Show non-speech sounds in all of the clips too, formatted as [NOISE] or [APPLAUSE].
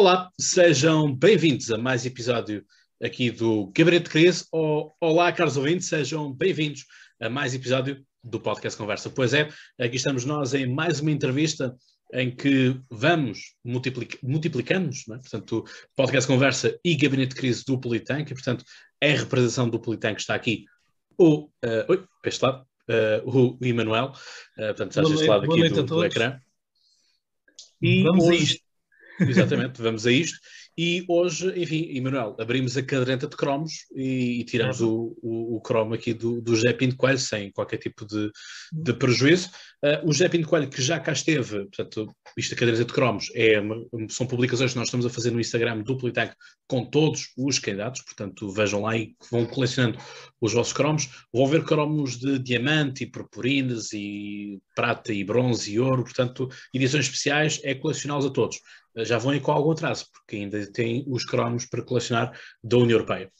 Olá, sejam bem-vindos a mais episódio aqui do Gabinete de Crise. Olá, caros ouvintes, sejam bem-vindos a mais episódio do Podcast Conversa. Pois é, aqui estamos nós em mais uma entrevista em que vamos multiplic multiplicamos, é? portanto, Podcast Conversa e Gabinete de Crise do Politank, e portanto, é a representação do Politank que está aqui, o, uh, oi, este lado, uh, o Emanuel, uh, portanto, está deste lado aqui do, do ecrã. E vamos hoje, a isto. Exatamente, vamos a isto. E hoje, enfim, Emanuel, abrimos a caderneta de cromos e, e tiramos o, o, o, cromo aqui do, do José Pinto Coelho sem qualquer tipo de, de prejuízo. Uh, o José Pinto Coelho, que já cá esteve, portanto, isto a caderneta de cromos, é uma, são publicações que nós estamos a fazer no Instagram do Politec com todos os candidatos, portanto, vejam lá e vão colecionando os vossos cromos. Vão ver cromos de diamante e purpurinas e prata e bronze e ouro, portanto, edições especiais, é colecioná-los a todos já vão aí com algum atraso, porque ainda têm os cromos para colecionar da União Europeia.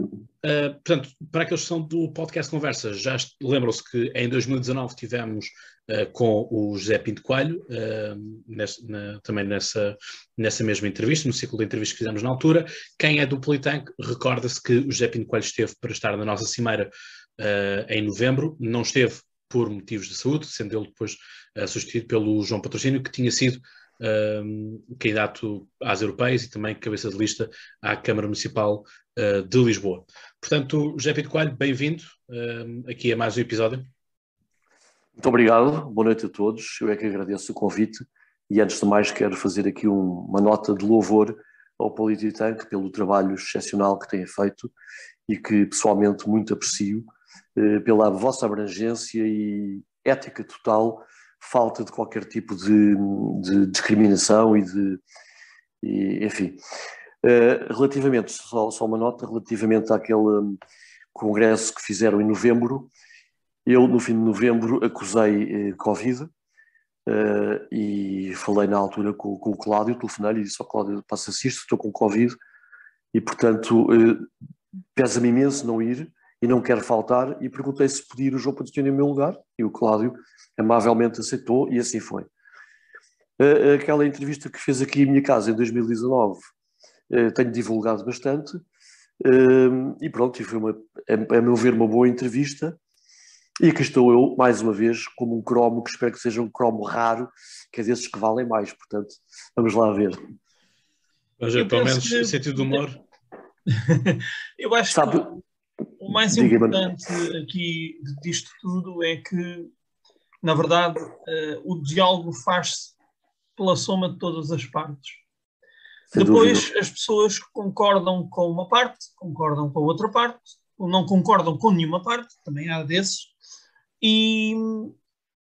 Uh, portanto, para aqueles que são do podcast Conversa, já lembram-se que em 2019 tivemos uh, com o José Pinto Coelho, uh, nesse, na, também nessa, nessa mesma entrevista, no ciclo de entrevistas que fizemos na altura. Quem é do Politank, recorda-se que o José Pinto Coelho esteve para estar na nossa cimeira em novembro, não esteve por motivos de saúde, sendo ele depois substituído pelo João Patrocínio, que tinha sido um, candidato às europeias e também cabeça de lista à Câmara Municipal uh, de Lisboa. Portanto, José Pedro Coelho, bem-vindo aqui a mais um episódio. Muito obrigado, boa noite a todos. Eu é que agradeço o convite e, antes de mais, quero fazer aqui um, uma nota de louvor ao Polititank pelo trabalho excepcional que têm feito e que pessoalmente muito aprecio, eh, pela vossa abrangência e ética total falta de qualquer tipo de, de discriminação e de. E, enfim. Uh, relativamente, só, só, uma nota, relativamente àquele um, congresso que fizeram em novembro, eu, no fim de novembro, acusei eh, Covid uh, e falei na altura com, com o Cláudio, telefonei e disse ao Cláudio: passa-se isto, estou com Covid e, portanto, pesa-me imenso não ir e não quero faltar. E perguntei se podia ir o João Patrocínio em meu lugar e o Cláudio amavelmente aceitou e assim foi. Aquela entrevista que fez aqui em minha casa em 2019 eh, tenho divulgado bastante eh, e pronto, foi uma, a meu ver uma boa entrevista e aqui estou eu, mais uma vez, como um cromo que espero que seja um cromo raro, que é desses que valem mais, portanto, vamos lá ver. Mas é, pelo menos que... sentido de humor. [LAUGHS] eu acho Sabe... que o mais importante aqui disto tudo é que na verdade, uh, o diálogo faz-se pela soma de todas as partes. Sem Depois, dúvida. as pessoas concordam com uma parte, concordam com a outra parte, ou não concordam com nenhuma parte, também há desses, e,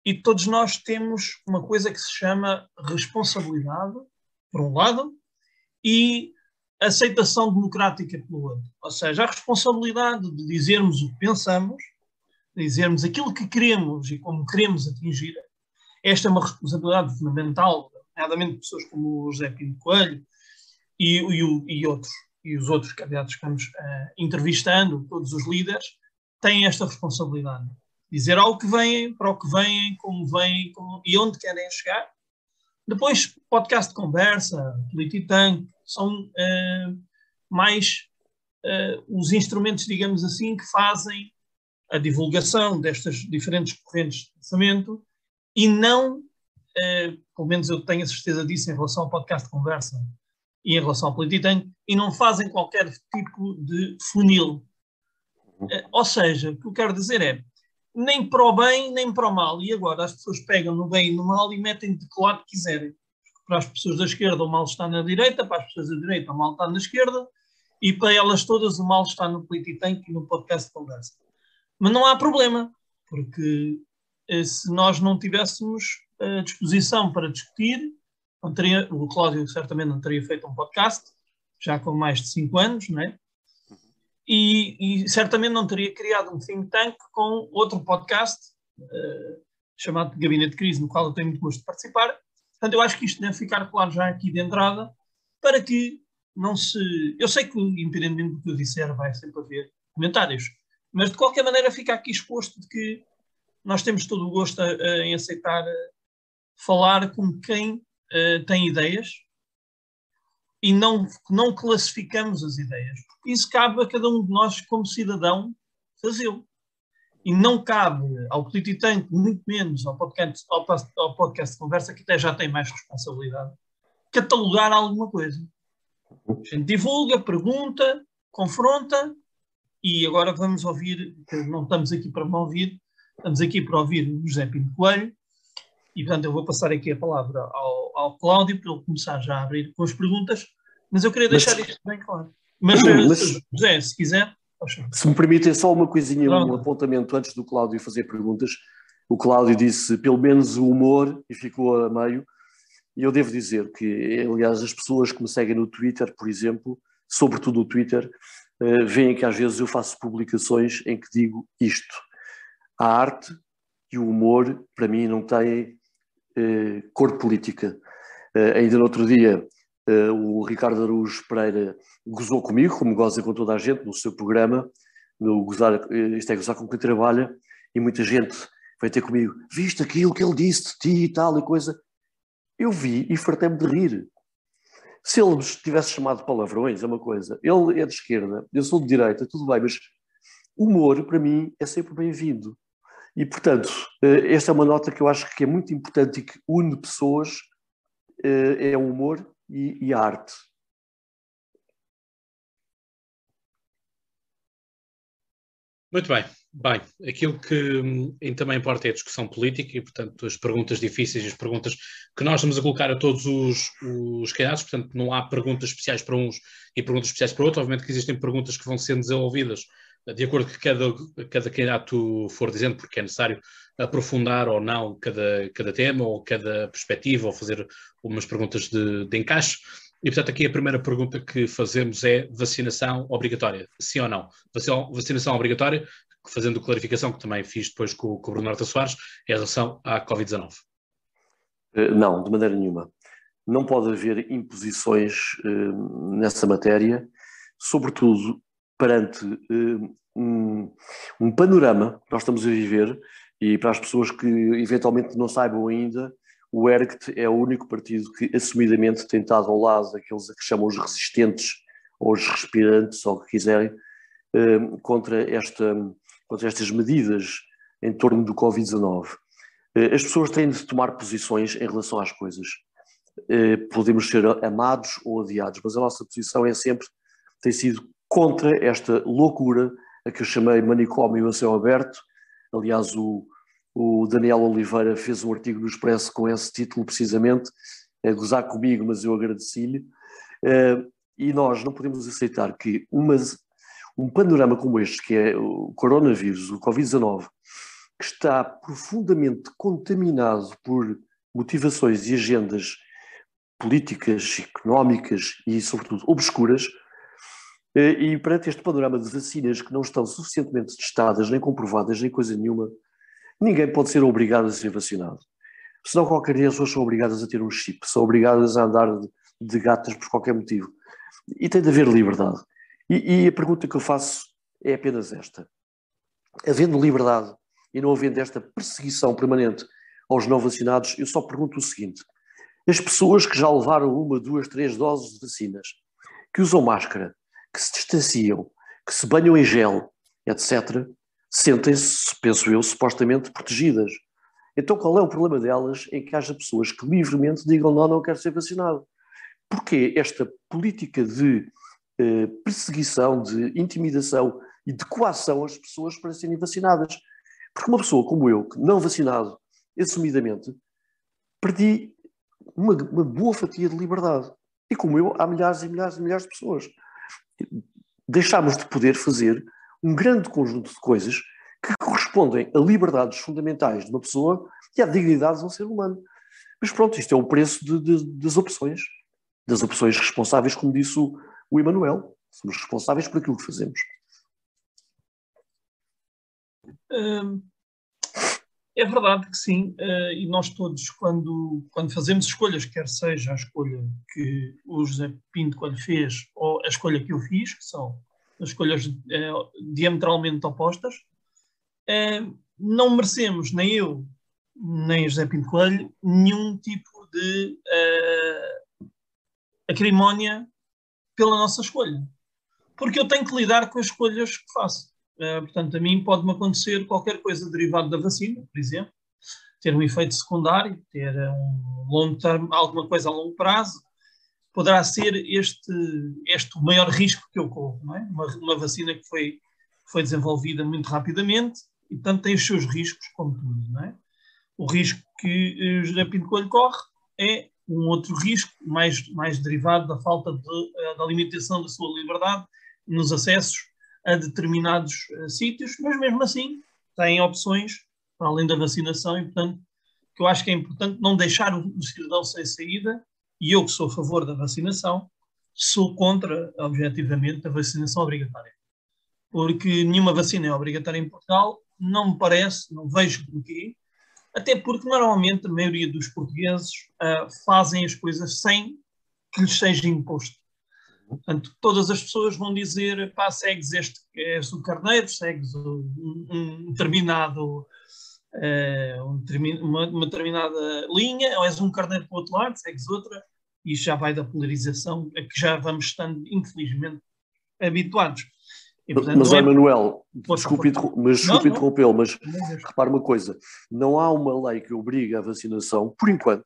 e todos nós temos uma coisa que se chama responsabilidade, por um lado, e aceitação democrática pelo outro. Ou seja, a responsabilidade de dizermos o que pensamos dizermos aquilo que queremos e como queremos atingir. Esta é uma responsabilidade fundamental, nomeadamente pessoas como o José Pinto Coelho e, e, e, outros, e os outros candidatos que vamos uh, entrevistando, todos os líderes, têm esta responsabilidade. Dizer ao que vêm, para o que vêm, como vêm como, e onde querem chegar. Depois, podcast de conversa, Polititank, são uh, mais uh, os instrumentos, digamos assim, que fazem a divulgação destas diferentes correntes de pensamento e não, eh, pelo menos eu tenho a certeza disso em relação ao podcast de conversa e em relação ao Polititank, e não fazem qualquer tipo de funil. Eh, ou seja, o que eu quero dizer é, nem para o bem, nem para o mal. E agora as pessoas pegam no bem e no mal e metem de que lado quiserem. Para as pessoas da esquerda o mal está na direita, para as pessoas da direita o mal está na esquerda, e para elas todas o mal está no Polititank e no podcast de conversa. Mas não há problema, porque eh, se nós não tivéssemos a eh, disposição para discutir, teria, o Cláudio certamente não teria feito um podcast, já com mais de cinco anos, não é? E, e certamente não teria criado um think tank com outro podcast uh, chamado Gabinete de Crise, no qual eu tenho muito gosto de participar. Portanto, eu acho que isto deve ficar claro já aqui de entrada, para que não se. Eu sei que, independentemente do que eu disser, vai sempre haver comentários, mas de qualquer maneira fica aqui exposto de que nós temos todo o gosto a, a, em aceitar falar com quem uh, tem ideias e não, não classificamos as ideias. Porque isso cabe a cada um de nós, como cidadão, fazê-lo. E não cabe ao Polititank, muito menos ao podcast, ao, ao podcast de conversa, que até já tem mais responsabilidade, catalogar alguma coisa. A gente divulga, pergunta, confronta, e agora vamos ouvir, não estamos aqui para me ouvir, estamos aqui para ouvir o José Pinto Coelho, e portanto eu vou passar aqui a palavra ao, ao Cláudio para ele começar já a abrir com as perguntas, mas eu queria deixar mas, isto bem claro. Mas, mas José, se quiser. Se me permitem só uma coisinha, um apontamento antes do Cláudio fazer perguntas. O Cláudio disse pelo menos o humor e ficou a meio. E eu devo dizer que, aliás, as pessoas que me seguem no Twitter, por exemplo, sobretudo no Twitter, uh, veem que às vezes eu faço publicações em que digo isto. A arte e o humor, para mim, não têm uh, cor política. Uh, ainda no outro dia, o Ricardo Araújo Pereira gozou comigo, como goza com toda a gente, no seu programa, no gozar, isto é gozar com quem trabalha, e muita gente vai ter comigo, viste aquilo que ele disse de ti e tal e coisa. Eu vi e fartei-me de rir. Se ele nos tivesse chamado palavrões, é uma coisa. Ele é de esquerda, eu sou de direita, tudo bem, mas humor, para mim, é sempre bem-vindo. E, portanto, eh, esta é uma nota que eu acho que é muito importante e que une pessoas, eh, é o humor e, e a arte. Muito bem. Bem, aquilo que hum, também importa é a discussão política e, portanto, as perguntas difíceis e as perguntas que nós estamos a colocar a todos os, os candidatos, portanto, não há perguntas especiais para uns e perguntas especiais para outros. Obviamente que existem perguntas que vão sendo desenvolvidas de acordo com que cada, cada candidato for dizendo, porque é necessário aprofundar ou não cada, cada tema ou cada perspectiva ou fazer umas perguntas de, de encaixe. E, portanto, aqui a primeira pergunta que fazemos é vacinação obrigatória, sim ou não? Vacinação obrigatória, fazendo clarificação que também fiz depois com, com o Bruno Horta Soares, em relação à Covid-19. Eh, não, de maneira nenhuma. Não pode haver imposições uh, nessa matéria, sobretudo perante uh, um, um, panorama que nós estamos a viver, e para as pessoas que eventualmente não saibam ainda, o ERGT é o único partido que assumidamente tem estado ao lado daqueles que chamam os resistentes, ou os respirantes, ou o que quiserem, uh, contra esta contra estas medidas em torno do Covid-19. Eh, as pessoas têm de tomar posições em relação às coisas. Eh, podemos ser amados ou odiados, mas a nossa posição é sempre, tem sido contra esta loucura a que eu chamei manicômio a céu aberto. Aliás, o, o Daniel Oliveira fez um artigo no Expresso com esse título precisamente, a gozar comigo, mas eu agradeci-lhe. Eh, e nós não podemos aceitar que umas um panorama como este, que é o coronavírus, o Covid-19, que está profundamente contaminado por motivações e agendas políticas, económicas e, sobretudo, obscuras, eh, e perante este panorama de vacinas que não estão suficientemente testadas, nem comprovadas, nem coisa nenhuma, ninguém pode ser obrigado a ser vacinado. Senão qualquer dia as pessoas são obrigadas a ter um chip, são obrigadas a andar de, de gatas por qualquer motivo. E tem de haver liberdade. E, e a pergunta que eu faço é apenas esta. Havendo liberdade e não havendo esta perseguição permanente aos não vacinados, eu só pergunto o seguinte: as pessoas que já levaram uma, duas, três doses de vacinas, que usam máscara, que se distanciam, que se banham em gel, etc., sentem-se, penso eu, supostamente protegidas. Então qual é o problema delas em que haja pessoas que livremente digam não, não quero ser vacinado? Porque esta política de eh, perseguição, de intimidação e de coação às pessoas para serem vacinadas. Porque uma pessoa como eu, que não vacinado assumidamente, perdi uma, uma boa fatia de liberdade. E como eu, há milhares e milhares e milhares de pessoas. Deixámos de poder fazer um grande conjunto de coisas que correspondem a liberdades fundamentais de uma pessoa e à dignidade de um ser humano. Mas pronto, isto é o preço de, de, das opções, das opções responsáveis, como disse o, o Emanuel. Somos responsáveis por aquilo que fazemos. Hum, é verdade que sim, uh, e nós todos, quando, quando fazemos escolhas, quer seja a escolha que o José Pinto quando fez ou a escolha que eu fiz, que são escolhas uh, diametralmente opostas, uh, não merecemos, nem eu, nem José Pinto Coelho, nenhum tipo de acrimónia pela nossa escolha. Porque eu tenho que lidar com as escolhas que faço. Uh, portanto, a mim pode-me acontecer qualquer coisa derivada da vacina, por exemplo, ter um efeito secundário, ter um longo termo, alguma coisa a longo prazo, poderá ser este, este o maior risco que eu corro. É? uma, uma vacina que foi, foi desenvolvida muito rapidamente e, portanto, tem os seus riscos, como tudo. É? O risco que eh, o José Pinto Coelho corre é um outro risco, mais, mais derivado da falta de, eh, da limitação da sua liberdade nos acessos a determinados uh, sítios, mas mesmo assim tem opções para além da vacinação e, portanto, que eu acho que é importante não deixar o cidadão sem saída, e eu que sou a favor da vacinação, sou contra, objetivamente, a vacinação obrigatória. Porque nenhuma vacina é obrigatória em Portugal, não me parece, não vejo porquê, até porque normalmente a maioria dos portugueses uh, fazem as coisas sem que lhes seja imposto. Portanto, todas as pessoas vão dizer, pá, segues este, és o carneiro, segues um, um determinado, uh, um, uma, uma, determinada linha, ou és um carneiro para o outro lado, segues outra, e já vai da polarização a que já vamos estando, infelizmente, habituados. E, portanto, mas, é... Manuel, desculpe, mas desculpe interrompê-lo, mas repare uma coisa: não há uma lei que obrigue a vacinação, por enquanto,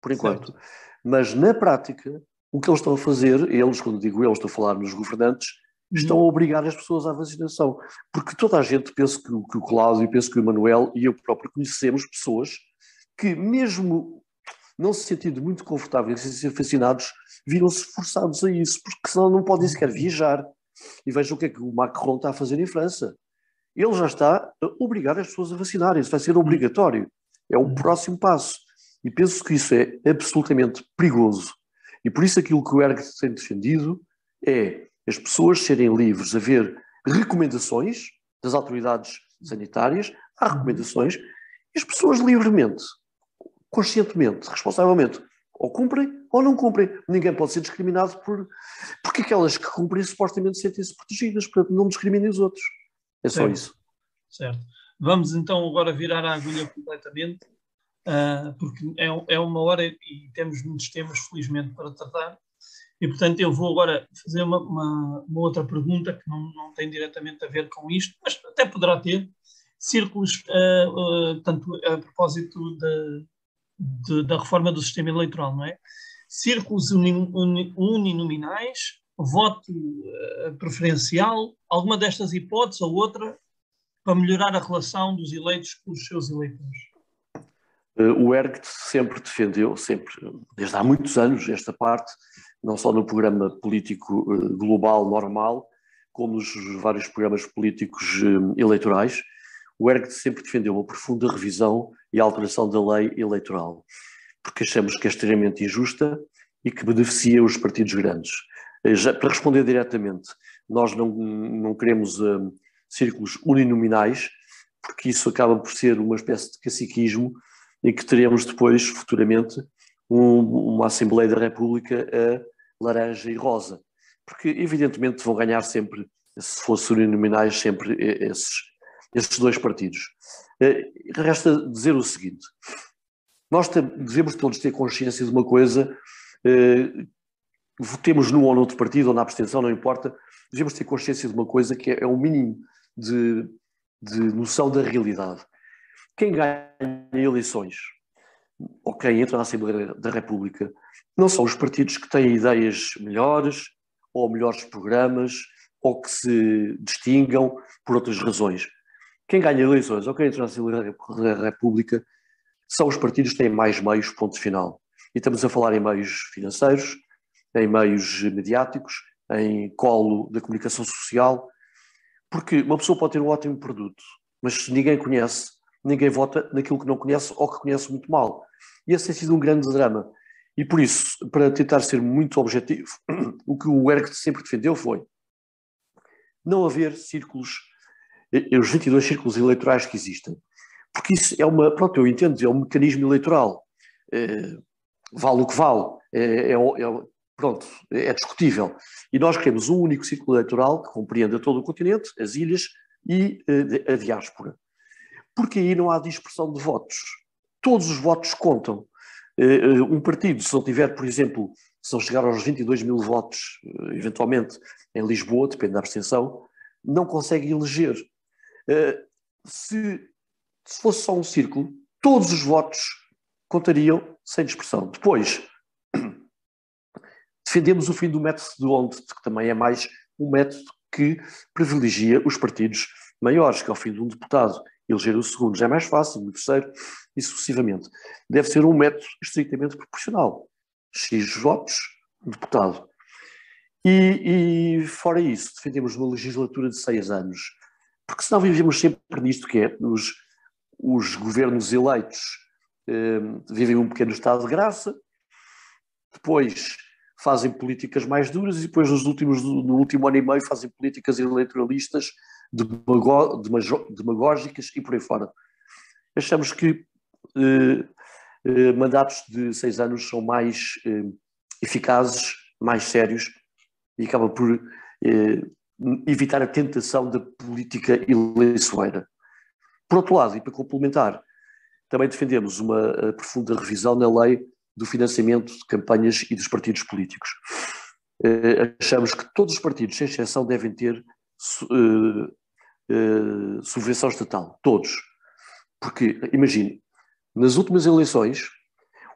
por enquanto, certo. mas na prática, o que eles estão a fazer, eles, quando digo eles, estou a falar nos governantes, uhum. estão a obrigar as pessoas à vacinação. Porque toda a gente, penso que, que o Cláudio, penso que o Manuel e eu próprio conhecemos pessoas que, mesmo não se sentindo muito confortáveis em ser vacinados, viram-se forçados a isso, porque senão não podem sequer viajar e veja o que é que o Macron está a fazer em França. Ele já está a obrigar as pessoas a vacinarem, isso vai ser obrigatório. É o próximo passo. E penso que isso é absolutamente perigoso. E por isso aquilo que o ERG tem defendido é as pessoas serem livres a ver recomendações das autoridades sanitárias, há recomendações, e as pessoas livremente, conscientemente, responsavelmente, ou cumprem ou não cumprem. Ninguém pode ser discriminado por. Porque aquelas que cumprem supostamente sentem-se protegidas, portanto, não discriminem os outros. É só certo. isso. Certo. Vamos então agora virar a agulha completamente, uh, porque é, é uma hora e temos muitos temas, felizmente, para tratar. E, portanto, eu vou agora fazer uma, uma, uma, outra pergunta que não, não tem diretamente a ver com isto, mas até poderá ter. Círculos, uh, uh, tanto a propósito de, de, da reforma do sistema eleitoral, não é? Círculos uninominais, voto uh, preferencial, alguma destas hipóteses ou outra para melhorar a relação dos eleitos com os seus eleitores? Uh, o ERG sempre defendeu, sempre, desde há muitos anos, esta parte, não só no programa político uh, global normal, como nos vários programas políticos eleitorais, o ERG sempre defendeu uma profunda revisão e alteração da lei eleitoral, porque achamos que é extremamente injusta e que beneficia os partidos grandes. Eh, já, para responder diretamente, nós não, não queremos uh, círculos uninominais, porque isso acaba por ser uma espécie de caciquismo em que teremos depois, futuramente, um, uma Assembleia da República a laranja e rosa. Porque, evidentemente, vão ganhar sempre, se fossem uninominais, sempre esses, esses dois partidos. Eh, resta dizer o seguinte: nós devemos todos ter consciência de uma coisa, eh, votemos num ou noutro partido ou na abstenção, não importa, devemos ter consciência de uma coisa que é, é o mínimo de, de noção da realidade. Quem ganha eleições ou quem entra na Assembleia da República não são os partidos que têm ideias melhores ou melhores programas ou que se distingam por outras razões quem ganha eleições ou quem entra na República são os partidos que têm mais meios, ponto final. E estamos a falar em meios financeiros, em meios mediáticos, em colo da comunicação social, porque uma pessoa pode ter um ótimo produto, mas se ninguém conhece, ninguém vota naquilo que não conhece ou que conhece muito mal. E esse tem sido um grande drama. E por isso, para tentar ser muito objetivo, [CLEARS THROAT] o que o ERG sempre defendeu foi não haver círculos os 22 círculos eleitorais que existem. Porque isso é uma, pronto, eu entendo, é um mecanismo eleitoral. É, vale o que vale. É, é, é, pronto, é discutível. E nós queremos um único círculo eleitoral que compreenda todo o continente, as ilhas e eh, a diáspora. Porque aí não há dispersão de votos. Todos os votos contam. Um partido, se não tiver, por exemplo, se não chegar aos 22 mil votos, eventualmente, em Lisboa, depende da abstenção, não consegue eleger. Se, se fosse só um círculo, todos os votos contariam sem dispersão. Depois, [CLEARS THROAT] defendemos o fim do método de onde, que também é mais um método que privilegia os partidos maiores, que ao fim de um deputado eleger o segundo já é mais fácil, o terceiro e sucessivamente. Deve ser um método estritamente proporcional. X votos, deputado. E, e, fora isso, defendemos uma legislatura de seis anos, porque senão vivemos sempre nisto que é, os, os governos eleitos eh, vivem um pequeno estado de graça, depois fazem políticas mais duras e depois nos últimos, no último ano e meio fazem políticas eleitoralistas demagógicas e por aí fora. Achamos que eh, eh, mandatos de seis anos são mais eh, eficazes, mais sérios e acaba por eh, evitar a tentação da política eleiçoeira. Por outro lado, e para complementar, também defendemos uma eh, profunda revisão na lei do financiamento de campanhas e dos partidos políticos. Uh, achamos que todos os partidos, sem exceção, devem ter uh, subvenção estatal. Todos. Porque, imagine, nas últimas eleições,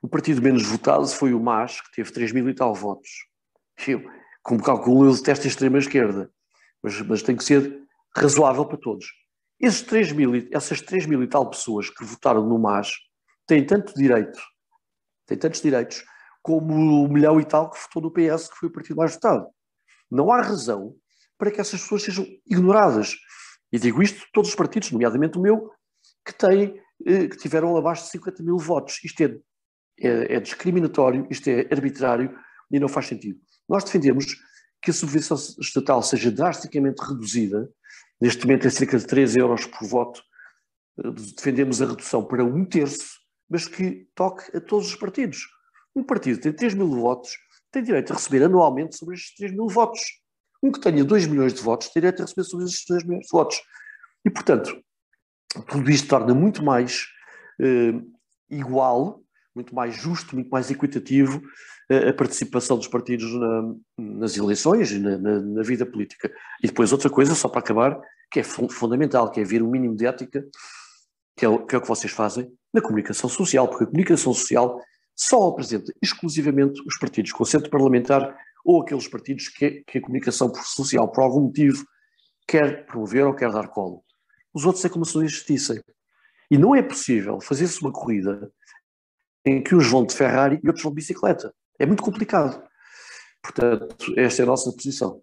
o partido menos votado foi o MAS, que teve 3 mil e tal votos. Eu, como calculo, eu detesto a extrema-esquerda, mas, mas tem que ser razoável para todos. Esses 3 mil, essas 3 mil e tal pessoas que votaram no MAS têm tanto direito tem tantos direitos como o milhão e tal que votou no PS, que foi o partido mais votado. Não há razão para que essas pessoas sejam ignoradas. E digo isto todos os partidos, nomeadamente o meu, que, têm, eh, que tiveram abaixo de 50 mil votos. Isto é, é, é discriminatório, isto é arbitrário e não faz sentido. Nós defendemos que a subvenção estatal seja drasticamente reduzida, neste momento é cerca de 3 euros por voto, eh, defendemos a redução para um terço, mas que toque a todos os partidos. Um partido tem 3 mil votos, tem direito a receber anualmente sobre estes 3 mil votos. Um que tenha 2 milhões de votos tem direito a receber sobre estes 2 milhões de votos. E, portanto, tudo isto torna muito mais eh, igual, muito mais justo, muito mais equitativo eh, a participação dos partidos na, nas eleições e na, na, na, vida política. E depois outra coisa, só para acabar, que é fundamental, que é vir um mínimo de ética, que é, que é o que vocês fazem, na comunicação social, porque a comunicação social só apresenta exclusivamente os partidos com centro parlamentar ou aqueles partidos que, que a comunicação social, por algum motivo, quer promover ou quer dar colo. Os outros é como se não existissem. E não é possível fazer-se uma corrida em que uns vão de Ferrari e outros vão de bicicleta. É muito complicado. Portanto, esta é a nossa posição.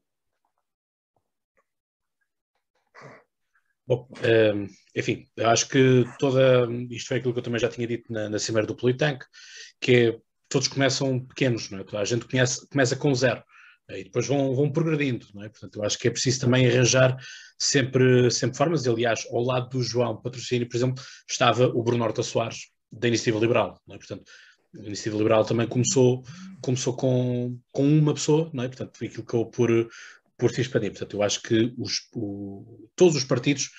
Bom, ehm, enfim, eu acho que toda. Isto foi aquilo que eu também já tinha dito na, na Cimeira do Politank, que é todos começam pequenos, não é? a gente conhece, começa com zero e depois vão, vão progredindo, não é? Portanto, eu acho que é preciso também arranjar sempre, sempre formas. Aliás, ao lado do João Patrocínio, por exemplo, estava o Bruno Horta Soares, da Iniciativa Liberal, não é? Portanto, a Iniciativa Liberal também começou, começou com, com uma pessoa, não é? Portanto, aquilo que eu por, por se expandir. Portanto, eu acho que os, todos os partidos,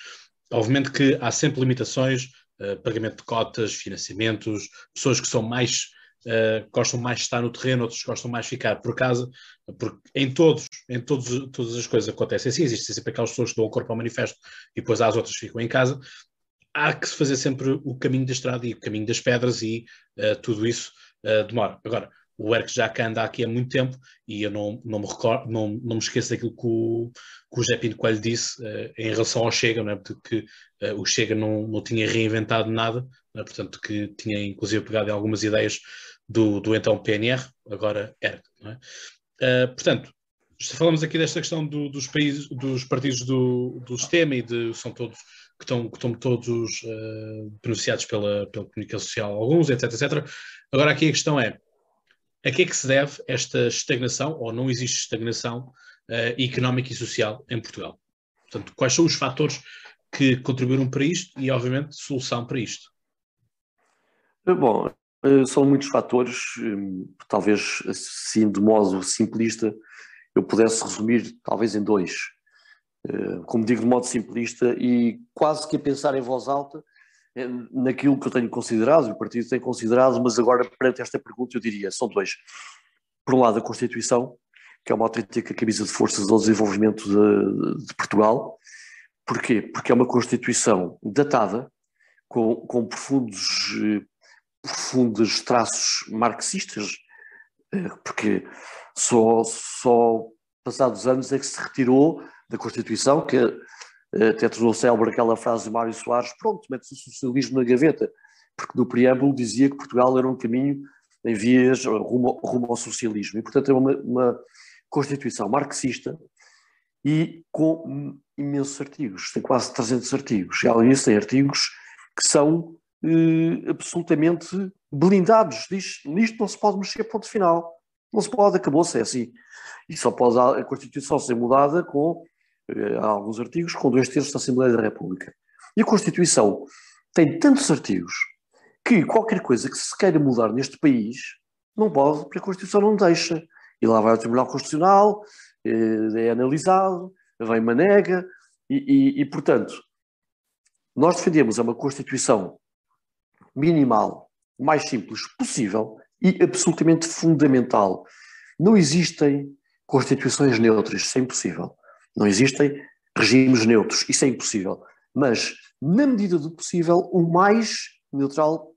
obviamente que há sempre limitações, uh, pagamento de cotas, financiamentos, pessoas que são mais Uh, gostam mais de estar no terreno, outros gostam mais de ficar por casa, porque em todos, em todos, todas as coisas acontecem assim, existem sempre aquelas pessoas que dão o corpo ao manifesto e depois as outras ficam em casa. Há que se fazer sempre o caminho da estrada e o caminho das pedras e uh, tudo isso uh, demora. Agora, o Eric já anda aqui há muito tempo e eu não, não, me, recordo, não, não me esqueço daquilo que o, que o José Pinto Coelho disse uh, em relação ao Chega, não é? de que uh, o Chega não, não tinha reinventado nada, é? portanto que tinha inclusive pegado em algumas ideias do, do então PNR, agora ERC. É? Uh, portanto, falamos aqui desta questão do, dos países, dos partidos do, do sistema e de, são todos que estão, que estão todos beneficiados pela, pela comunicação social, alguns, etc, etc. Agora aqui a questão é, a que é que se deve esta estagnação, ou não existe estagnação uh, económica e social em Portugal? Portanto, quais são os fatores que contribuíram para isto e, obviamente, solução para isto? Bom, eh, são muitos fatores, talvez assim de modo simplista eu pudesse resumir talvez em dois. Eh, como digo de modo simplista e quase que a pensar em voz alta, eh, naquilo que eu tenho considerado, o partido tem considerado, mas agora, perante esta pergunta, eu diria: são dois. Por um lado, a Constituição, que é uma autêntica camisa de forças ao desenvolvimento de, de Portugal. Porquê? Porque é uma Constituição datada, com, com profundos, profundos traços marxistas, eh, porque só, só passados anos é que se retirou da Constituição, que até tornou célebre aquela frase de Mário Soares, pronto, mete-se o socialismo na gaveta, porque no preâmbulo dizia que Portugal era um caminho em vias rumo, rumo ao socialismo. E, portanto, é uma, uma Constituição marxista e com imensos artigos, tem quase 300 artigos. E além disso, tem artigos que são eh, absolutamente blindados. Diz, nisto não se pode mexer, ponto final. Não se pode, acabou-se, é assim. E só pode a Constituição ser mudada com eh, alguns artigos, com dois terços da Assembleia da República. E a Constituição tem tantos artigos que qualquer coisa que se queira mudar neste país não pode, porque a Constituição não deixa. E lá vai ao Tribunal Constitucional, eh, é analisado, vem manega, e, e, e portanto, nós defendemos uma Constituição minimal, o mais simples possível e absolutamente fundamental. Não existem constituições neutras, isso é impossível. Não existem regimes neutros, isso é impossível. Mas, na medida do possível, o mais neutral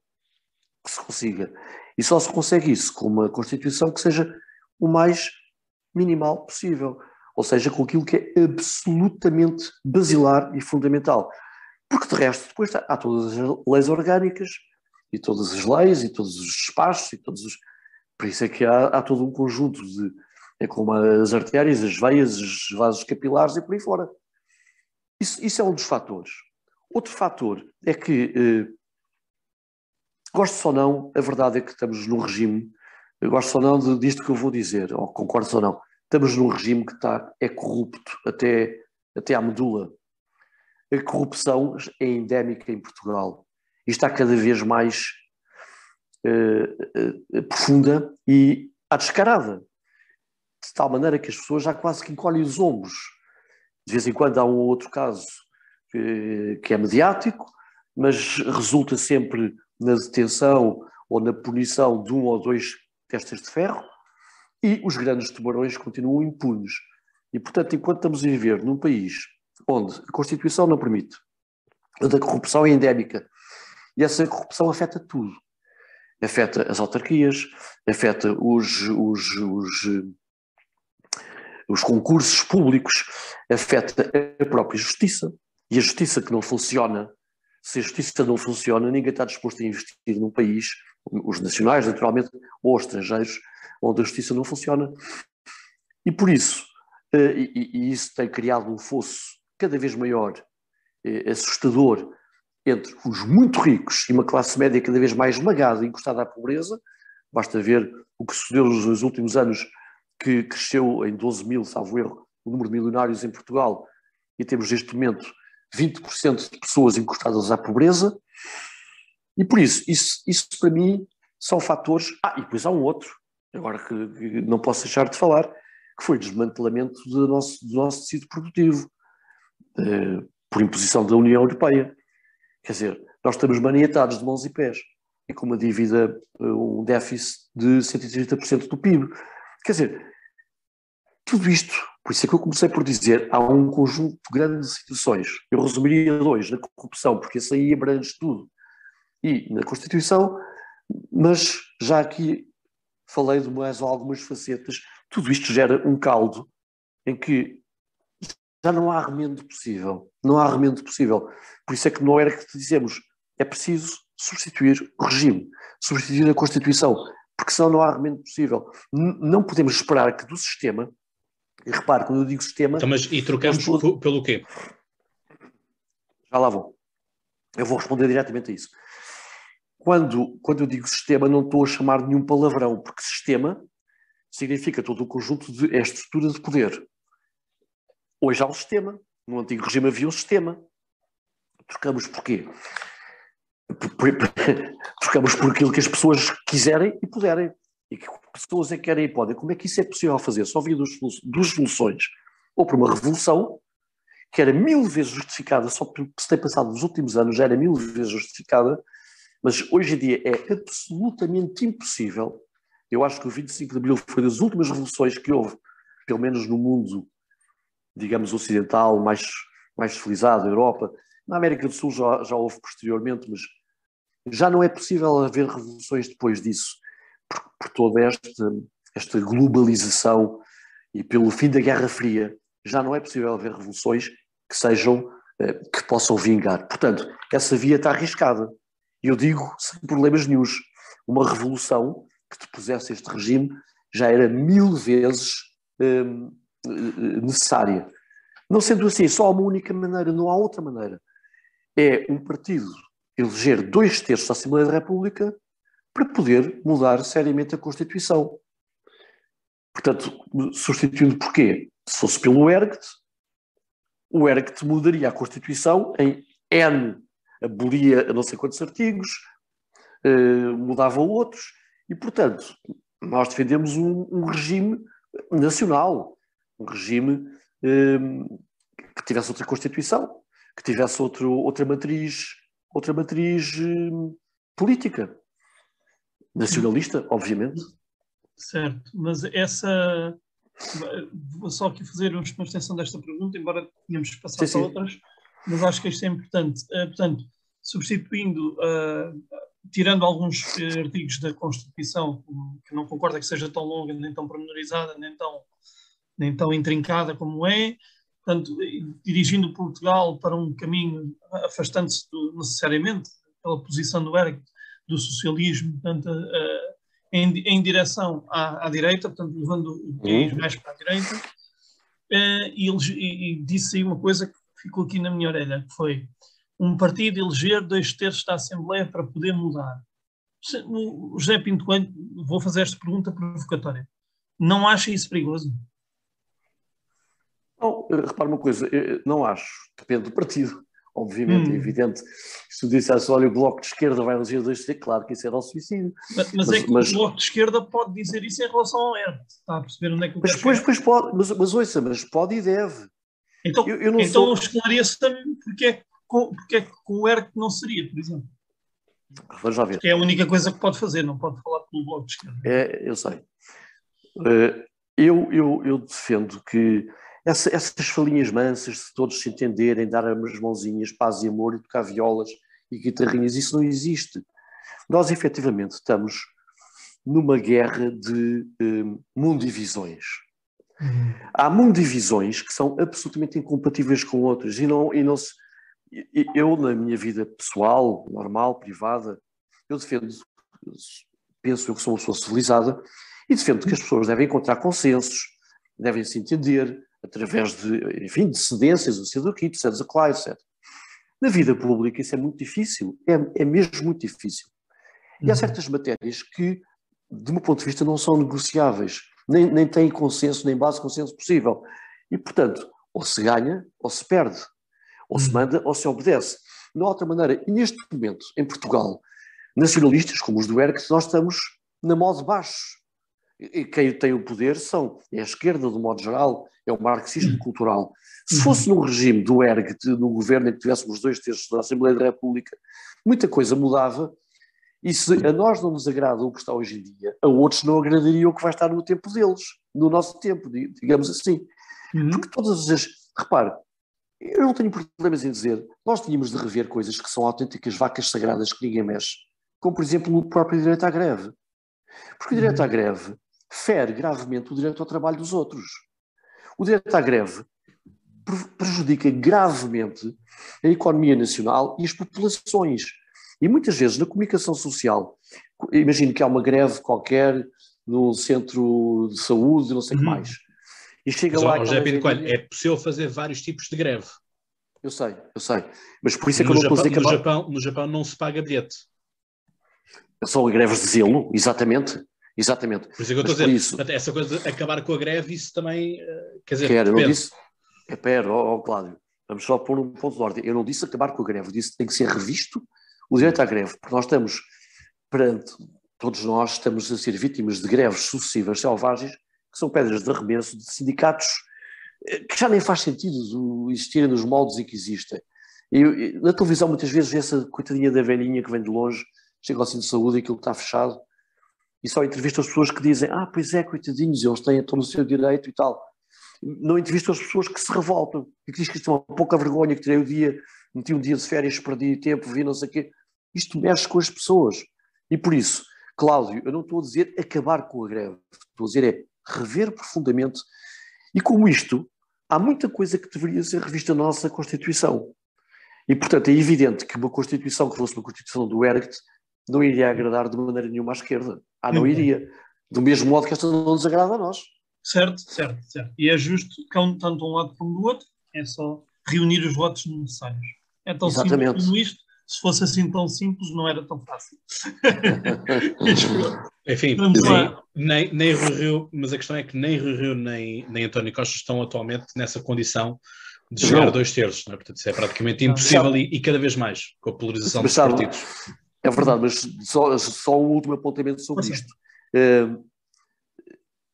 que se consiga. E só se consegue isso com uma Constituição que seja o mais minimal possível. Ou seja, com aquilo que é absolutamente basilar e fundamental. Porque, de resto, depois há todas as leis orgânicas, e todas as leis, e todos os espaços, e todos os. Por isso é que há, há todo um conjunto de é como as artérias, as veias, os vasos capilares e por aí fora. Isso, isso é um dos fatores. Outro fator é que, eh, gosto ou não, a verdade é que estamos num regime, gosto ou não disto que eu vou dizer, ou concordo ou não, estamos num regime que está, é corrupto até, até à medula. A corrupção é endémica em Portugal e está cada vez mais eh, eh, profunda e à descarada de tal maneira que as pessoas já quase que encolhem os ombros. De vez em quando há um ou outro caso que, que é mediático, mas resulta sempre na detenção ou na punição de um ou dois testas de ferro e os grandes tubarões continuam impunes. E, portanto, enquanto estamos a viver num país onde a Constituição não permite, onde a corrupção é endémica, e essa corrupção afeta tudo. Afeta as autarquias, afeta os, os, os os concursos públicos, afeta a própria justiça. E a justiça que não funciona, se a justiça não funciona, ninguém está disposto a investir num país, os nacionais, naturalmente, ou os estrangeiros, onde a justiça não funciona. E por isso, eh, e, e isso tem criado um fosso cada vez maior, eh, assustador, entre os muito ricos e uma classe média cada vez mais esmagada e encostada à pobreza. Basta ver o que sucedeu nos últimos anos que cresceu em 12 mil, salvo erro, o número de milionários em Portugal, e temos neste momento 20% de pessoas encostadas à pobreza, e por isso, isso, isso para mim são fatores. Ah, e depois há um outro, agora que, que não posso deixar de falar, que foi o desmantelamento do nosso, do nosso tecido produtivo, eh, por imposição da União Europeia. Quer dizer, nós estamos maniatados de mãos e pés, e com uma dívida, eh, um déficit de 130% do PIB. Quer dizer, tudo isto, por isso é que eu comecei por dizer, há um conjunto de situações. Eu resumiria dois, na corrupção, porque isso aí abrange tudo, e na Constituição, mas já aqui falei de mais algumas facetas, tudo isto gera um caldo em que já não há remendo possível, não há remendo possível. Por isso é que não era que dizemos, é preciso substituir o regime, substituir a Constituição, porque senão não há argumento possível. N não podemos esperar que do sistema, e repare, quando eu digo sistema. Então, mas e trocamos todo... pelo quê? Já lá vou. Eu vou responder diretamente a isso. Quando, quando eu digo sistema, não estou a chamar nenhum palavrão, porque sistema significa todo o conjunto de é estrutura de poder. Hoje há um sistema. No antigo regime havia um sistema. Trocamos porquê? [LAUGHS] trocamos por aquilo que as pessoas quiserem e puderem. E que pessoas é que querem e podem. Como é que isso é possível fazer? Só havia duas, soluções. Ou por uma revolução, que era mil vezes justificada, só porque se tem passado nos últimos anos, já era mil vezes justificada, mas hoje em dia é absolutamente impossível. Eu acho que o 25 de Abril foi das últimas revoluções que houve, pelo menos no mundo, digamos, ocidental, mais, mais civilizado, Europa. Na América do Sul já, já houve posteriormente, mas já não é possível haver revoluções depois disso, por, por toda esta, esta globalização e pelo fim da Guerra Fria. Já não é possível haver revoluções que sejam, eh, que possam vingar. Portanto, essa via está arriscada. Eu digo sem problemas nenhums. Uma revolução que depusesse este regime já era mil vezes hum, necessária. Não sendo assim, só há uma única maneira, não há outra maneira. É um partido eleger dois terços da Assembleia da República para poder mudar seriamente a Constituição. Portanto, substituindo porquê? Se fosse pelo ERGT, o ERGT mudaria a Constituição em N, abolia não sei quantos artigos, eh, mudava outros, e, portanto, nós defendemos um, um regime nacional, um regime eh, que tivesse outra Constituição, que tivesse outro, outra matriz, outra matriz eh, política, nacionalista, obviamente. Certo, mas essa vou só aqui fazer uma extensão desta pergunta, embora tenhamos passado sim, para outras, mas acho que isto é importante. Uh, portanto, substituindo, uh, tirando alguns uh, artigos da Constituição, que não concorda que seja tão longa, nem tão pormenorizada, nem tão, nem tão intrincada como é, portanto, dirigindo Portugal para um caminho, afastando-se necessariamente pela posição do ERG, do socialismo, portanto, em, em direção à, à, direita, portanto, levando o país uhum. mais para a direita, uh, e, e, e, disse aí uma coisa que ficou aqui na minha orelha, que foi um partido eleger dois terços da Assembleia para poder mudar. O José Pinto Coelho, vou fazer esta pergunta provocatória, não acha isso perigoso? Não, repara uma coisa, não acho, depende do partido obviamente, hum. é evidente. Se tu dissesse, olha, o Bloco de Esquerda vai eleger dois ter claro que isso era o suicídio. Mas, mas, é que mas, o Bloco de Esquerda pode dizer isso em relação ao ERT, está a perceber onde é que o Mas depois, depois pode, mas, mas ouça, mas pode e deve. Então, eu, eu então sou... esclareça-me porque é, que, porque é que com o ERT não seria, por exemplo. Vamos já ver. é a única coisa que pode fazer, não pode falar pelo Bloco de Esquerda. É, eu sei. Eh, eu, eu, eu defendo que essa, essas falinhas mansas, de todos se entenderem, dar as mãozinhas, paz e amor e tocar violas e guitarrinhas, isso não existe. Nós efetivamente estamos numa guerra de um, mundivisões. Uhum. Há mundivisões que são absolutamente incompatíveis com outras e não, e não se, eu na minha vida pessoal, normal, privada, eu defendo, penso eu que sou uma pessoa civilizada e defendo que as pessoas devem encontrar consensos, devem se entender, através de, enfim, de cedências, o cedo aqui, cedes a etc. Na vida pública isso é muito difícil, é, é mesmo muito difícil. E há uhum. certas matérias que, de meu ponto de vista, não são negociáveis, nem, nem têm consenso, nem base de consenso possível. E, portanto, ou se ganha, ou se perde, ou se uhum. manda, ou se obedece. Não há outra maneira. E neste momento, em Portugal, nacionalistas como os do ERC, nós estamos na moda baixo. E quem tem o poder são é a esquerda, do modo geral, é o marxismo uhum. cultural. Se fosse no regime do ERG, no governo em que tivéssemos dois terços da Assembleia da República, muita coisa mudava, e se a nós não nos agrada o que está hoje em dia, a outros não agradaria o que vai estar no tempo deles, no nosso tempo, digamos assim. Uhum. Porque todas as. Repare, eu não tenho problemas em dizer, nós tínhamos de rever coisas que são autênticas vacas sagradas que ninguém mexe, como por exemplo o próprio direito à greve. Porque o direito à uhum. greve fere gravemente o direito ao trabalho dos outros. O direito à greve prejudica gravemente a economia nacional e as populações. E muitas vezes na comunicação social, imagino que há uma greve qualquer no centro de saúde, não sei o uhum. que mais. E chega Mas, lá. José Coelho, é possível fazer vários tipos de greve. Eu sei, eu sei. Mas por isso é que no eu não Japão, no Japão, no Japão não se paga bilhete. São greves de zelo, exatamente. Exatamente. Por isso é que eu estou a dizer, isso, essa coisa de acabar com a greve, isso também, eh, quer dizer, quero, eu não disse, é, pera, ó, Cláudio, vamos só pôr um ponto de ordem. Eu não disse acabar com a greve, eu disse que tem que ser revisto o direito à greve, porque nós estamos perante, todos nós estamos a ser vítimas de greves sucessivas selvagens, que são pedras de arremesso de sindicatos que já nem faz sentido existirem nos moldes em que existem. Eu, na televisão, muitas vezes, essa coitadinha da velhinha que vem de longe, chega ao centro de saúde e aquilo está fechado, e só entrevista as pessoas que dizem: Ah, pois é, coitadinhos, eles têm todo o seu direito e tal. Não entrevista as pessoas que se revoltam e que dizem que isto é uma pouca vergonha, que tirei o dia, meti um dia de férias, perdi tempo, vi não sei o quê. Isto mexe com as pessoas. E por isso, Cláudio, eu não estou a dizer acabar com a greve, estou a dizer é rever profundamente. E como isto, há muita coisa que deveria ser revista na nossa Constituição. E, portanto, é evidente que uma Constituição que fosse uma Constituição do Ergt não iria agradar de maneira nenhuma à esquerda. Ah, não iria. Do mesmo modo que esta não nos agrada a nós. Certo, certo, certo. E é justo que tanto de um lado como do outro, é só reunir os votos necessários. É tão Exatamente. simples como isto. Se fosse assim tão simples, não era tão fácil. [LAUGHS] Enfim, nem, nem Rio, mas a questão é que nem Rui Rio nem, nem António Costa estão atualmente nessa condição de chegar não. a dois terços, não é? portanto isso é praticamente impossível e, e, cada vez mais com a polarização dos partidos. É verdade, mas só, só um último apontamento sobre isto. Uh,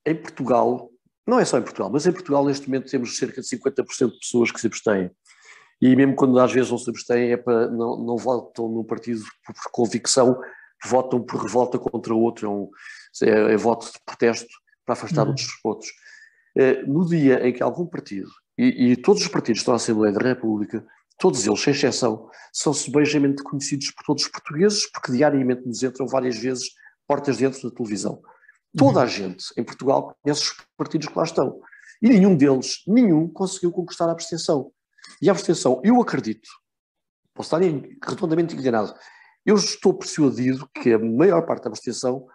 em Portugal, não é só em Portugal, mas em Portugal neste momento temos cerca de 50% de pessoas que se abstêm. E mesmo quando às vezes não se abstêm, é para, não, não votam no partido por, por convicção, votam por revolta contra outro, é, um, é, é voto de protesto para afastar uhum. outros. outros. Uh, no dia em que algum partido, e, e todos os partidos estão à Assembleia da República, todos eles, sem exceção, são subejamente conhecidos por todos os portugueses, porque diariamente nos entram várias vezes portas dentro da televisão. Toda uhum. a gente em Portugal conhece os partidos que lá estão. E nenhum deles, nenhum, conseguiu conquistar a abstenção. E a abstenção, eu acredito, posso estar redondamente enganado, eu estou persuadido que a maior parte da abstenção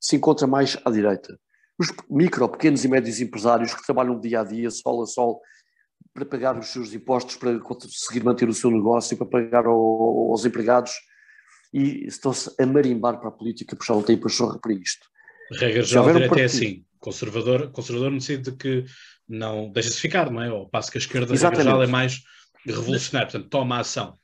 se encontra mais à direita. Os micro, pequenos e médios empresários que trabalham dia a dia, sol a sol, para pagar os seus impostos, para conseguir manter o seu negócio, para pagar ao, aos empregados, e estão-se a marimbar para a política, porque já não têm pachorra para isto. Regra geral, um até é assim. Conservador, conservador no sentido de que não deixa-se ficar, não é? Ou passo que a esquerda, regra geral, é mais revolucionário, portanto, toma ação.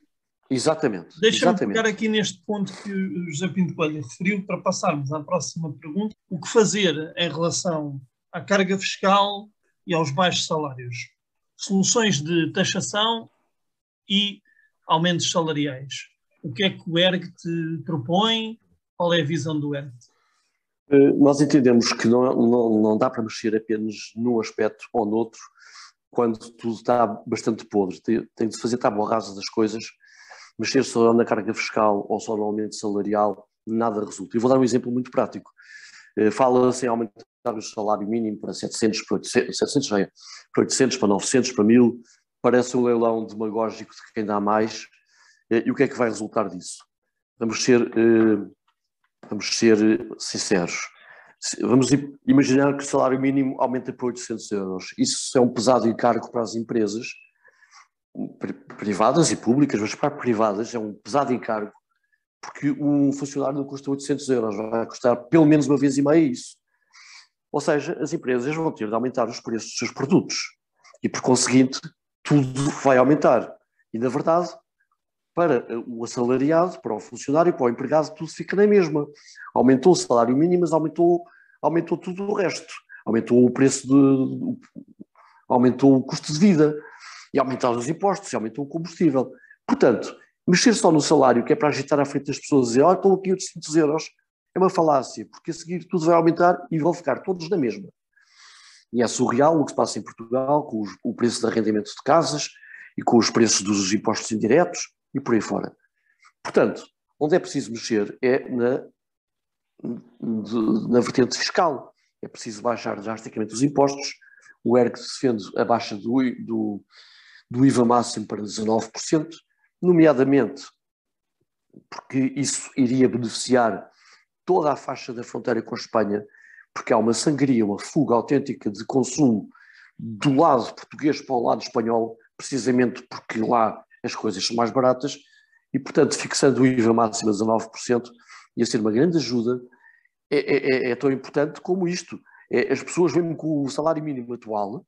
Exatamente. Deixa-me pegar aqui neste ponto que o José Pinto Coelho referiu para passarmos à próxima pergunta. O que fazer em relação à carga fiscal e aos baixos salários? Soluções de taxação e aumentos salariais. O que é que o ERG te propõe? Qual é a visão do ERG? Eh, nós entendemos que não, não, não dá para mexer apenas num aspecto ou noutro quando tudo está bastante podre. Tem, tem de se fazer tábua rasa das coisas, mexer só na carga fiscal ou só no aumento salarial, nada resulta. E vou dar um exemplo muito prático. Eh, fala-se em aumentar o salário mínimo para 700, para 800, 700, para 800, para 900, para 1000, parece um leilão demagógico de quem dá mais. Eh, e o que é que vai resultar disso? Vamos ser, eh, vamos ser sinceros. Vamos imaginar que o salário mínimo aumenta para 800 euros. Isso é um pesado encargo para as empresas, privadas e públicas, mas para privadas é um pesado encargo porque um funcionário não custa 800 euros, vai custar pelo menos uma vez e meia isso. Ou seja, as empresas vão ter de aumentar os preços dos seus produtos e, por conseguinte, tudo vai aumentar. E, na verdade, para o assalariado, para o funcionário, para o empregado, tudo fica na mesma. Aumentou o salário mínimo, mas aumentou, aumentou tudo o resto. Aumentou o preço de. aumentou o custo de vida, e aumentaram os impostos, e aumentou o combustível. Portanto, Mexer só no salário, que é para agitar à frente das pessoas e dizer, olha, estão aqui 800 euros, é uma falácia, porque a seguir tudo vai aumentar e vão ficar todos na mesma. E é surreal o que se passa em Portugal, com os, o preço de arrendamento de casas e com os preços dos impostos indiretos e por aí fora. Portanto, onde é preciso mexer é na, na vertente fiscal. É preciso baixar drasticamente os impostos. O ERC defende a baixa do, do, do IVA máximo para 19%, nomeadamente porque isso iria beneficiar toda a faixa da fronteira com a Espanha, porque há uma sangria, uma fuga autêntica de consumo do lado português para o lado espanhol, precisamente porque lá as coisas são mais baratas, e portanto, fixando o IVA máximo a 19%, ia ser uma grande ajuda. É, é, é, é tão importante como isto. É, as pessoas, mesmo com o salário mínimo atual,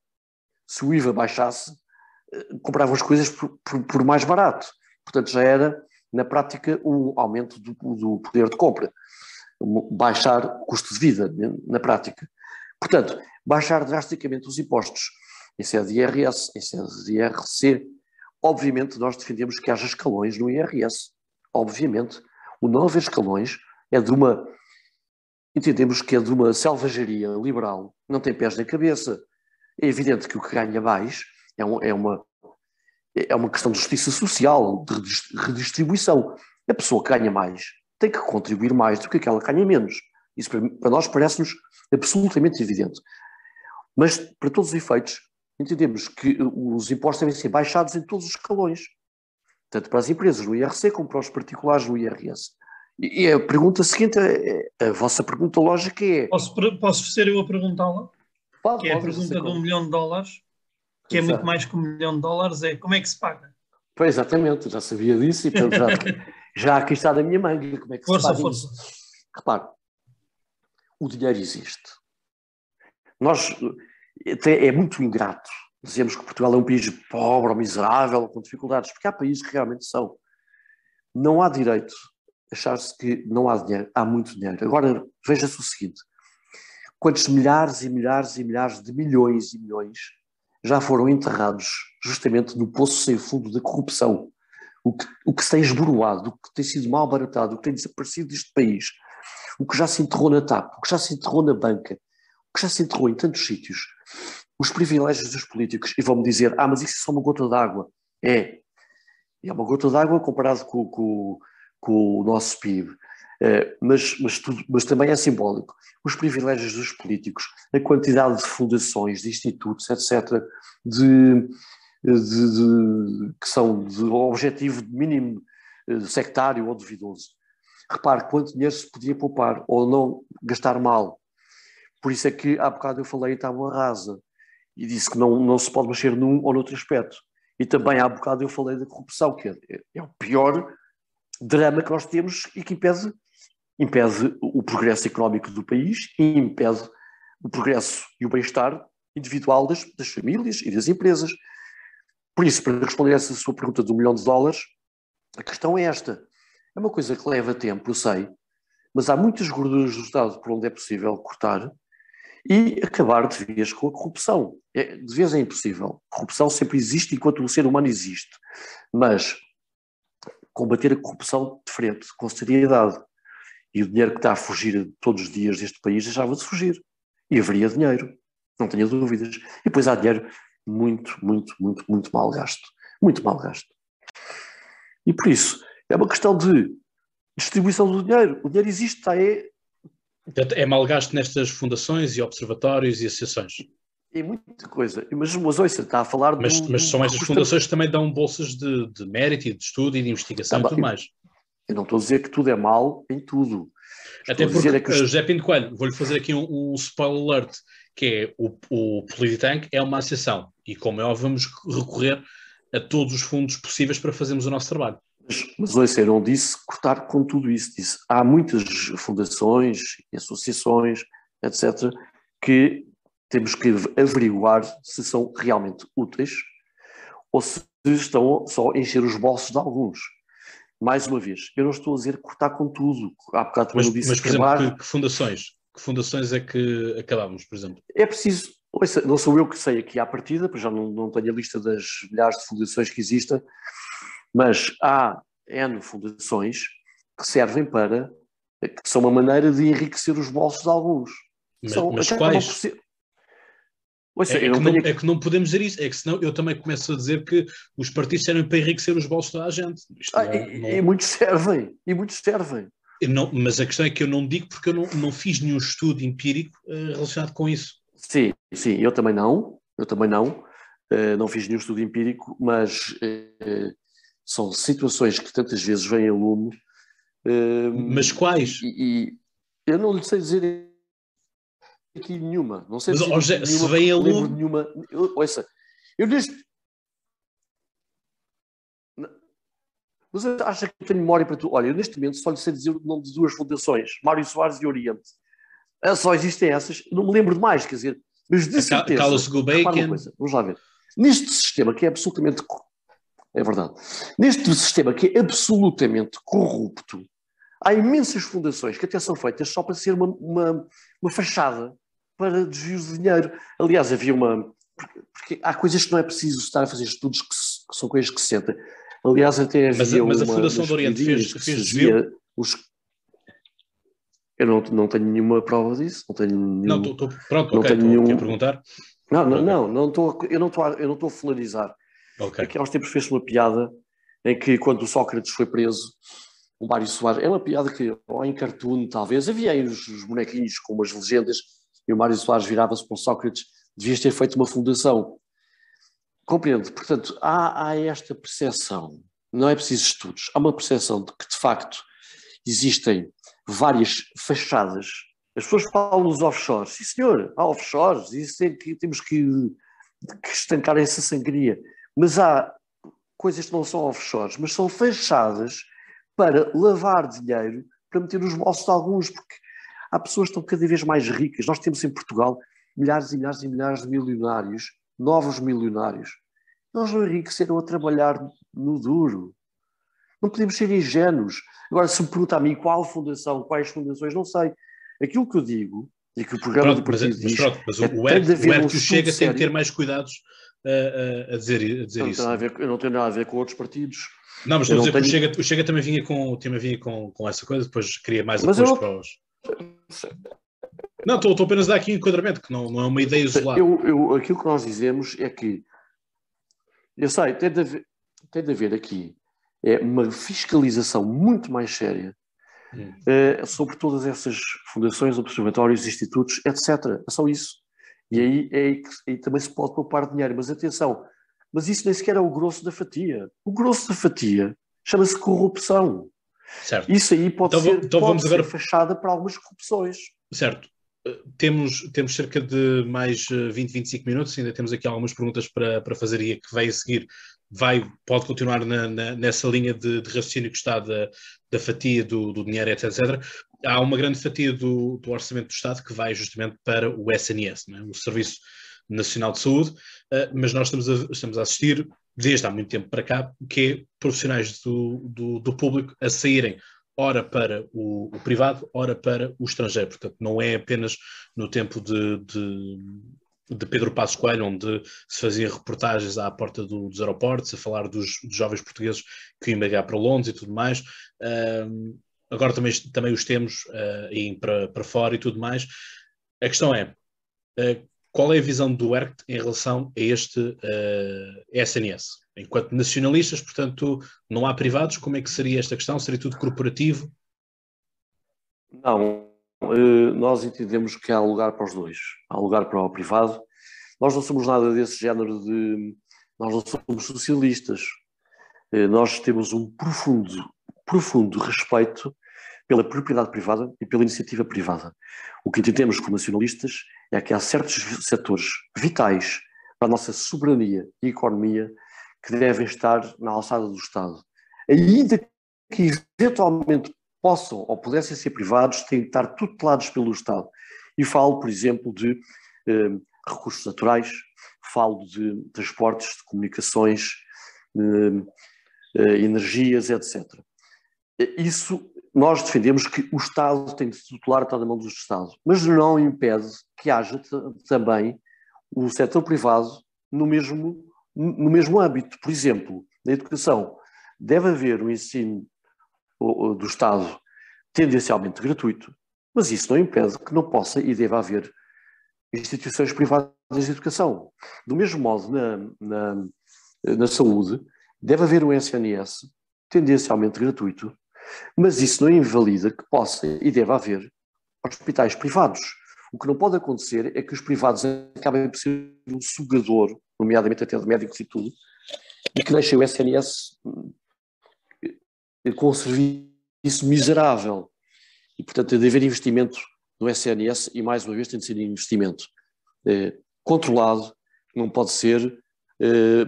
se o IVA baixasse, eh, compravam as coisas por, por, por mais barato. Portanto, já era, na prática, um aumento do, do poder de compra, baixar o custo de vida, né, na prática. Portanto, baixar drasticamente os impostos. em sede de IRS, em sede de IRC. Obviamente, nós defendemos que haja escalões no IRS. Obviamente, o não haver escalões é de uma. Entendemos que é de uma selvageria liberal, não tem pés nem cabeça. É evidente que o que ganha mais é, um, é uma, é uma questão de justiça social, de redistribuição. A pessoa que ganha mais tem que contribuir mais do que aquela que ganha menos. Isso para nós parece-nos absolutamente evidente. Mas, para todos os efeitos, entendemos que os impostos devem ser baixados em todos os escalões, tanto para as empresas no IRC como para os particulares no IRS. E a pergunta seguinte, a, vossa pergunta lógica é. Posso, posso ser eu a perguntá-la? Que é a pergunta de um milhão de dólares, que Exato. é muito mais que um milhão de dólares, é como é que se paga? Pois, exatamente, já sabia disso e portanto, já, [LAUGHS] já aqui está da minha manga. Como é que força, se força. Isso? Repare, o dinheiro existe. Nós, é muito ingrato dizemos que Portugal é um país pobre ou miserável, com dificuldades, porque há países que realmente são. Não há direito achar-se que não há dinheiro, há muito dinheiro. Agora, veja-se o seguinte: quantos milhares e milhares e milhares de milhões e milhões já foram enterrados justamente no poço sem fundo da corrupção? O que, o que se tem esboroado, o que tem sido mal baratado, o que tem desaparecido deste país, o que já se enterrou na TAP, o que já se enterrou na banca, o que já se enterrou em tantos sítios, os privilégios dos políticos, e vão-me dizer, ah, mas isso é só uma gota d'água. É, é uma gota d'água comparado com, com, com, o nosso PIB. É, mas, mas, tudo, mas também é simbólico. Os privilégios dos políticos, a quantidade de fundações, de institutos, etc., de, de, de que são de objetivo mínimo eh, sectário ou duvidoso. Repare quanto dinheiro se podia poupar ou não gastar mal. Por isso é que há bocado eu falei em tábua rasa e disse que não, não se pode mexer num ou noutro aspecto. E também há bocado eu falei da corrupção, que é, é o pior drama que nós temos e que impede, impede o progresso económico do país e impede o progresso e o bem-estar individual das, das famílias e das empresas. Por isso, para responder a essa sua pergunta do milhão de dólares, a questão é esta. É uma coisa que leva tempo, eu sei, mas há muitas gorduras do Estado por onde é possível cortar e acabar de vez com a corrupção. É, de vez é impossível. Corrupção sempre existe enquanto o ser humano existe. Mas combater a corrupção de frente, com seriedade. E o dinheiro que está a fugir todos os dias deste país deixava de fugir. E haveria dinheiro, não tenha dúvidas. E depois há dinheiro muito, muito, muito, muito mal gasto. Muito mal gasto. E por isso, é uma questão de distribuição do dinheiro. O dinheiro existe, está aí é mal gasto nestas fundações e observatórios e associações. É muita coisa. Mas, mas ouça, está a falar mas, do, mas são estas fundações que também dão bolsas de, de mérito e de estudo e de investigação tá, e tudo mais. Eu não estou a dizer que tudo é mal em tudo. Até porque, é que os... José Pinto Coelho, vou-lhe fazer aqui um, um spoiler alert, que é o, o Polititank é uma associação e, como é óbvio, vamos recorrer a todos os fundos possíveis para fazermos o nosso trabalho. Mas, ouça, eu não disse cortar com tudo isso, disse há muitas fundações e associações, etc., que temos que averiguar se são realmente úteis ou se estão só a encher os bolsos de alguns. Mais uma vez, eu não estou a dizer cortar com tudo. Há bocado também mas, disse mas, por acabar... exemplo, que, que, fundações? Que fundações é que acabamos, por exemplo? É preciso, ouça, não sou eu que sei aqui à partida, porque já não, não tenho a lista das milhares de fundações que existem, mas há N fundações que servem para, que são uma maneira de enriquecer os bolsos de alguns. Mas, são, mas quais? Ser... Ouça, é, é, que não, é, que não, podemos dizer isso, é que senão eu também começo a dizer que os partidos servem para enriquecer os bolsos de toda a gente. Ah, e, não... e, muitos servem, e muitos servem. Não, mas a questão é que eu não digo porque eu não, não fiz nenhum estudo empírico uh, relacionado com isso. Sim, sim, eu também não, eu também não, uh, não fiz nenhum estudo empírico, mas uh, são situações que tantas vezes vêm a lume. Mas quais? E, e, eu não lhe sei dizer aqui nenhuma. Não sei Mas, José, se vem a lume. Nenhuma, eu, ouça, eu neste. Você acha que eu tenho memória para tu? Olha, eu neste momento só lhe sei dizer o nome de duas fundações, Mário Soares e Oriente. Ah, só existem essas, não me lembro de mais, quer dizer, mas de certeza. Carlos Gulbenkian. Vamos lá ver. Neste sistema que é absolutamente é verdade. Neste sistema que é absolutamente corrupto, há imensas fundações que até são feitas só para ser uma, uma, uma fachada para desvios de dinheiro. Aliás, havia uma, porque, há coisas que não é preciso estar a fazer estudos que, que são coisas que se sentem. Aliás, até havia mas, a, mas a Fundação do Oriente fez, fez desvio? Os... Eu não, não tenho nenhuma prova disso, não tenho nenhum... Não, tô, tô, pronto, não ok, tenho nenhum... quer perguntar? Não, não, não, não tô, eu não estou eu não estou a folarizar. Okay. Aqui há uns tempos fez-se uma piada em que quando o Sócrates foi preso, o Mário Soares, é uma piada que, ou em cartoon talvez, havia aí os, os bonequinhos com umas legendas e o Mário Soares virava-se para o Sócrates, devias ter feito uma fundação. Compreendo, portanto, há, há esta percepção, não é preciso estudos, há uma percepção de que de facto existem várias fachadas. As pessoas falam nos offshores, sim senhor, há offshores, que, temos que, que estancar essa sangria, mas há coisas que não são offshores, mas são fachadas para lavar dinheiro, para meter nos bolsos de alguns, porque há pessoas que estão cada vez mais ricas. Nós temos em Portugal milhares e milhares e milhares de milionários, novos milionários. Nós não enriqueceram a trabalhar no duro. Não podemos ser ingênuos. Agora, se me pergunta a mim qual fundação, quais fundações, não sei. Aquilo que eu digo, e que o programa pronto, do partido mas, diz... Mas, mas é o, ERC, o chega tem que ter mais cuidados a, a, dizer, a dizer não isso. A ver, eu não tenho nada a ver com outros partidos. Não, mas estou a dizer tenho... que o Chega, o Chega também vinha com, também vinha com, com essa coisa, depois queria mais mas apoio para os. Não, estou, estou apenas a dar aqui um enquadramento, que não, não é uma ideia isolada. Eu, eu, aquilo que nós dizemos é que, eu sei, tem de haver, tem de haver aqui é uma fiscalização muito mais séria hum. é, sobre todas essas fundações, observatórios, institutos, etc. É só isso. E aí, é aí, aí também se pode poupar dinheiro. Mas atenção, mas isso nem sequer é o grosso da fatia. O grosso da fatia chama-se corrupção. Certo. Isso aí pode então, ser, então pode vamos ser agora... fachada para algumas corrupções. Certo. Eh, temos, temos cerca de mais 20, eh, 25 minutos, ainda temos aqui algumas perguntas para, para fazer e a que vai a seguir vai, pode continuar na, na, nessa linha de, de, raciocínio que está da, da fatia do, do dinheiro, etc, etc. Há uma grande fatia do, do, orçamento do Estado que vai justamente para o SNS, é? o Serviço Nacional de Saúde, uh, mas nós estamos a, estamos a assistir desde há muito tempo para cá, que é profissionais do, do, do público a saírem ora para o, o, privado, ora para o estrangeiro. Portanto, não é apenas no tempo de, de, de Pedro Passos Coelho, onde se fazia reportagens à porta do, dos aeroportos, a falar dos, dos, jovens portugueses que iam emigrar para Londres e tudo mais. Agora também, também os temos uh, para, para fora e tudo mais. A questão é, uh, qual é a visão do ERCT em relação a este uh, eh, SNS? Enquanto nacionalistas, portanto, não há privados, como é que seria esta questão? Seria tudo corporativo? Não, uh, nós entendemos que há lugar para os dois. Há lugar para o privado. Nós não somos nada desse género de. Nós não somos socialistas. Uh, nós temos um profundo, profundo respeito pela propriedade privada e pela iniciativa privada. O que entendemos como nacionalistas é que há certos setores vitais para a nossa soberania e economia que devem estar na alçada do Estado. Ainda que eventualmente possam ou pudessem ser privados, têm de estar tutelados pelo Estado. E falo, por exemplo, de eh, recursos naturais, falo de transportes, de comunicações, eh, eh, energias, etc. Isso nós defendemos que o Estado tem de se tutelar está na mão do Estado, mas não impede que haja também o setor privado no mesmo, no mesmo âmbito. Por exemplo, na educação, deve haver um ensino do Estado tendencialmente gratuito, mas isso não impede que não possa e deva haver instituições privadas de educação. Do mesmo modo, na, na, na saúde, deve haver um SNS tendencialmente gratuito, mas isso não invalida que possa e deve haver hospitais privados. O que não pode acontecer é que os privados acabem por ser um sugador, nomeadamente até de médicos e tudo, e que deixem o SNS eh, com um serviço miserável. E, portanto, tem de haver investimento no SNS e, mais uma vez, tem de ser investimento eh, controlado, não pode ser eh,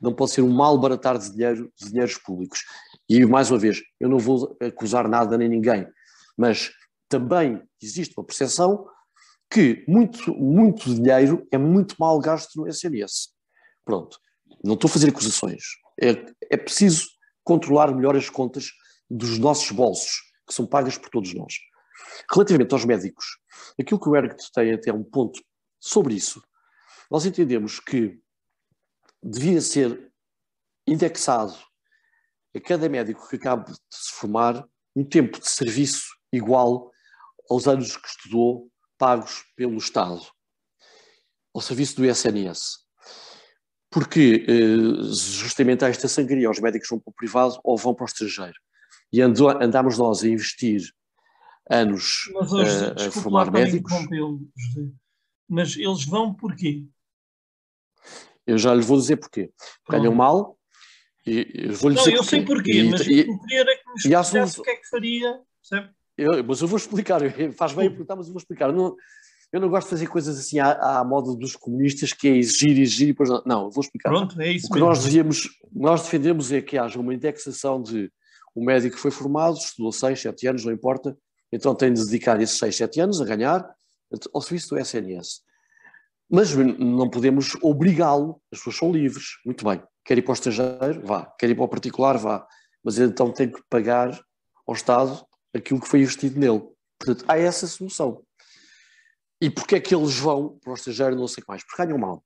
não pode ser um mal baratar de, dinheiro, de dinheiros públicos. E, mais uma vez, eu não vou acusar nada nem ninguém, mas também existe uma percepção que muito, muito dinheiro é muito mal gasto no SNS. Pronto, não estou a fazer acusações. É, é preciso controlar melhor as contas dos nossos bolsos, que são pagas por todos nós. Relativamente aos médicos, aquilo que o Eric tem até um ponto sobre isso nós entendemos que devia ser indexado a cada médico que acabe de se formar um tempo de serviço igual aos anos que estudou, pagos pelo Estado, ao serviço do SNS. Porque eh, justamente há esta sangria, os médicos vão para o privado ou vão para o estrangeiro. E andamos nós a investir anos mas hoje, a, a formar médicos. Mas eles vão porquê? Eu já lhe vou dizer porquê. Ganham mal. E, eu não, eu sei porquê, e, mas e, eu queria que me explicasse o que é que faria. Eu, mas eu vou explicar, [LAUGHS] faz bem perguntar, mas eu vou explicar. Eu não, eu não gosto de fazer coisas assim à, à moda dos comunistas, que é exigir, exigir e depois não. Não, eu vou explicar. Pronto, é isso o que mesmo. nós devíamos, nós defendemos é que haja uma indexação de o médico foi formado, estudou 6, 7 anos, não importa, então tem de dedicar esses 6, 7 anos a ganhar ao serviço do SNS. Mas não podemos obrigá-lo, as pessoas são livres, muito bem. Quer ir para o estrangeiro, vá. Quer ir para o particular, vá. Mas então tem que pagar ao Estado aquilo que foi investido nele. Portanto, há essa solução. E porquê é que eles vão para o estrangeiro, não sei o que mais? Porque ganham mal.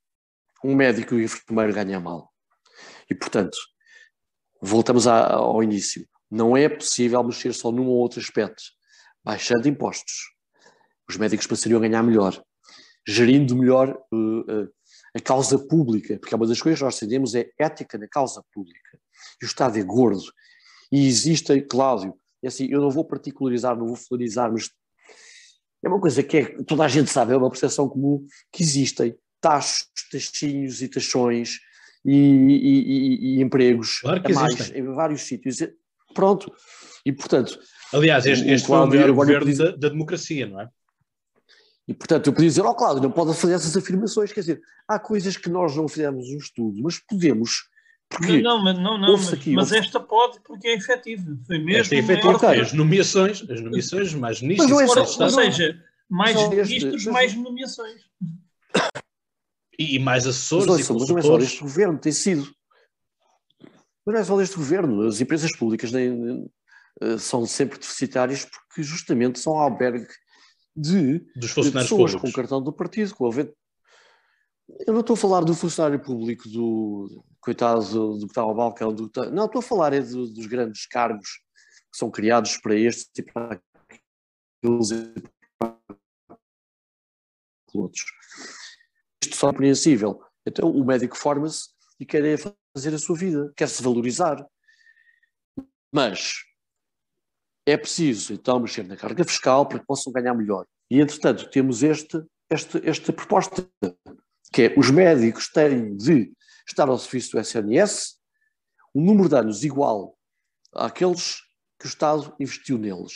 Um médico e um enfermeiro ganham mal. E, portanto, voltamos ao início. Não é possível mexer só num ou outro aspecto baixando impostos. Os médicos passariam a ganhar melhor, gerindo melhor uh, uh, a causa pública, porque é uma das coisas que nós defendemos é ética na causa pública. E o Estado é gordo. E existem, Cláudio, é assim, eu não vou particularizar, não vou folarizar, mas é uma coisa que é, toda a gente sabe, é uma percepção comum, que existem taxos, taxinhos e taxões e, e, e, e empregos claro a mais em vários sítios. Pronto. E, portanto, Aliás, este, este foi o melhor governo da, da, democracia, não é? E, portanto, eu podia dizer, ó oh, Cláudio, não pode fazer essas afirmações, quer dizer, há coisas que nós não fizemos um estudo, mas podemos, porque não, não, não, não mas, aqui, mas esta pode porque é efetiva. Foi mesmo. Esta é efetiva. As nomeações, as nomeações mais ministros. Mas não é só, ou seja, mais ministros, este, mais nomeações. E, e mais assessores mas, e consultores. Mas não é só este governo, tem sido. Mas não é só deste governo. As empresas públicas nem, eh, são sempre deficitárias porque justamente são albergue de, Dos funcionários de pessoas públicos. com cartão do partido, com a Eu não estou a falar do funcionário público, do coitado do, do que está ao balcão, do, não, estou a falar é do, dos grandes cargos que são criados para estes e para aqueles e para outros. Isto só é compreensível. Então o médico forma-se e quer é fazer a sua vida, quer se valorizar. Mas é preciso então mexer na carga fiscal para que possam ganhar melhor. E entretanto temos este, este, esta proposta, que é os médicos têm de estar ao serviço do SNS um número de anos igual àqueles que o Estado investiu neles.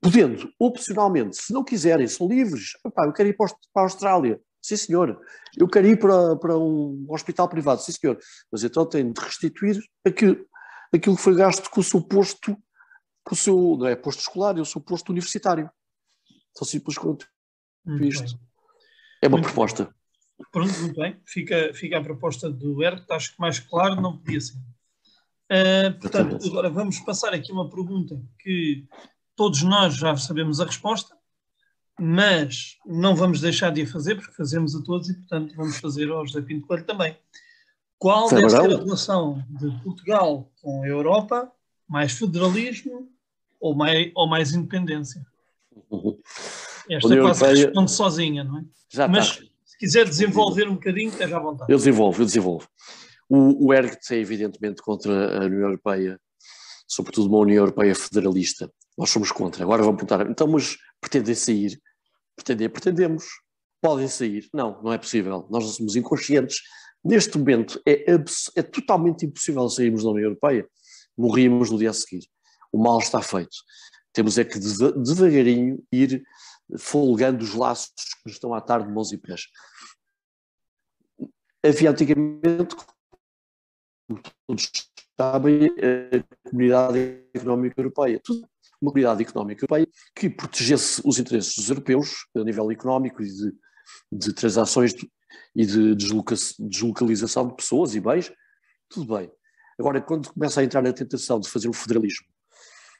Podendo, opcionalmente, se não quiserem, são livres. Eu quero ir para a Austrália. Sim, senhor. Eu quero ir para, para um hospital privado. Sim, senhor. Mas então tenho de restituir aquilo, aquilo que foi gasto com o suposto o seu não é posto escolar, o seu posto universitário. Tão simples quanto muito isto. Bem. É uma muito proposta. Bem. Pronto, muito bem. Fica, fica a proposta do Herto, acho que mais claro não podia ser. Uh, portanto, agora vamos passar aqui uma pergunta que todos nós já sabemos a resposta, mas não vamos deixar de a fazer, porque fazemos a todos e, portanto, vamos fazer ao José Pinto Coelho também. Qual deve ser a relação de Portugal com a Europa? Mais federalismo ou mais, ou mais independência. [LAUGHS] Esta União quase Europeia... responde sozinha, não é? Já Mas está. se quiser desenvolver um bocadinho, esteja à vontade. Eu desenvolvo, eu desenvolvo. O, o ERGT é evidentemente contra a União Europeia, sobretudo uma União Europeia federalista. Nós somos contra. Agora vamos perguntar, então, mas pretendem sair? Pretender, pretendemos. Podem sair? Não, não é possível. Nós não somos inconscientes. Neste momento é, é totalmente impossível sairmos da União Europeia. Morríamos no dia a seguir o mal está feito. Temos é que devagarinho ir folgando os laços que nos estão a atar de mãos e pés. Havia antigamente, como todos sabem, a Comunidade Económica Europeia. Uma Comunidade Económica Europeia que protegesse os interesses dos europeus a nível económico e de, de transações e de deslocalização de pessoas e bens, tudo bem. Agora, quando começa a entrar na tentação de fazer o federalismo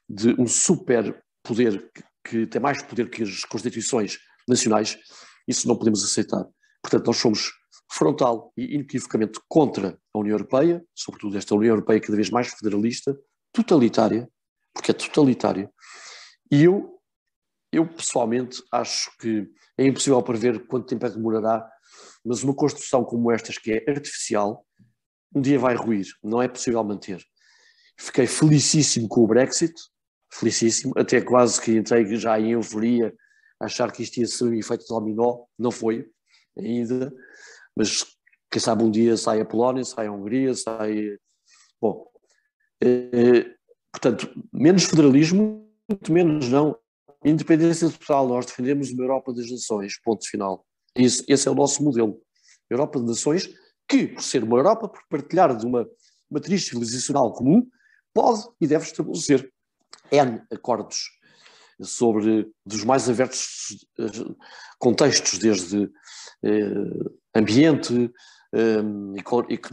de um super poder que tem mais poder que as constituições nacionais, isso não podemos aceitar. Portanto, nós somos frontal e inequivocamente contra a União Europeia, sobretudo esta União Europeia cada vez mais federalista, totalitária, porque é totalitária. E eu, eu pessoalmente acho que é impossível prever quanto tempo é que demorará, mas uma construção como estas, que é artificial, um dia vai ruir, não é possível manter. Fiquei felicíssimo com o Brexit, felicíssimo, até quase que entrei já em euforia, achar que isto ia ser um efeito dominó, não foi ainda, mas quem sabe um dia sai a Polónia, sai a Hungria, sai. Bom, eh, portanto, menos federalismo, muito menos não. Independência total, nós defendemos uma Europa das Nações, ponto final. Esse, esse é o nosso modelo. Europa de Nações, que, por ser uma Europa, por partilhar de uma matriz civilizacional comum, pode e deve estabelecer N acordos sobre dos mais abertos eh, contextos, desde eh, ambiente, eh,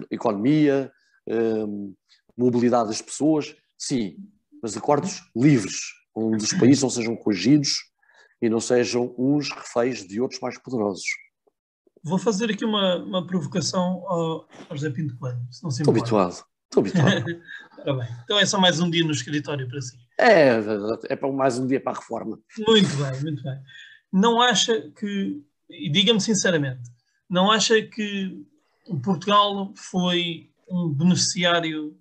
economia, mobilidade das pessoas, sim, mas acordos livres, onde os países não sejam coagidos e não sejam uns reféns de outros mais poderosos. Vou fazer aqui uma, uma provocação ao, ao José Pinto Coelho, se não se Estou habituado, estou habituado. [LAUGHS] bem. Então é só mais um dia no escritório para si. É, é para mais um dia para a reforma. Muito bem, muito bem. Não acha que, e diga-me sinceramente, não acha que Portugal foi um beneficiário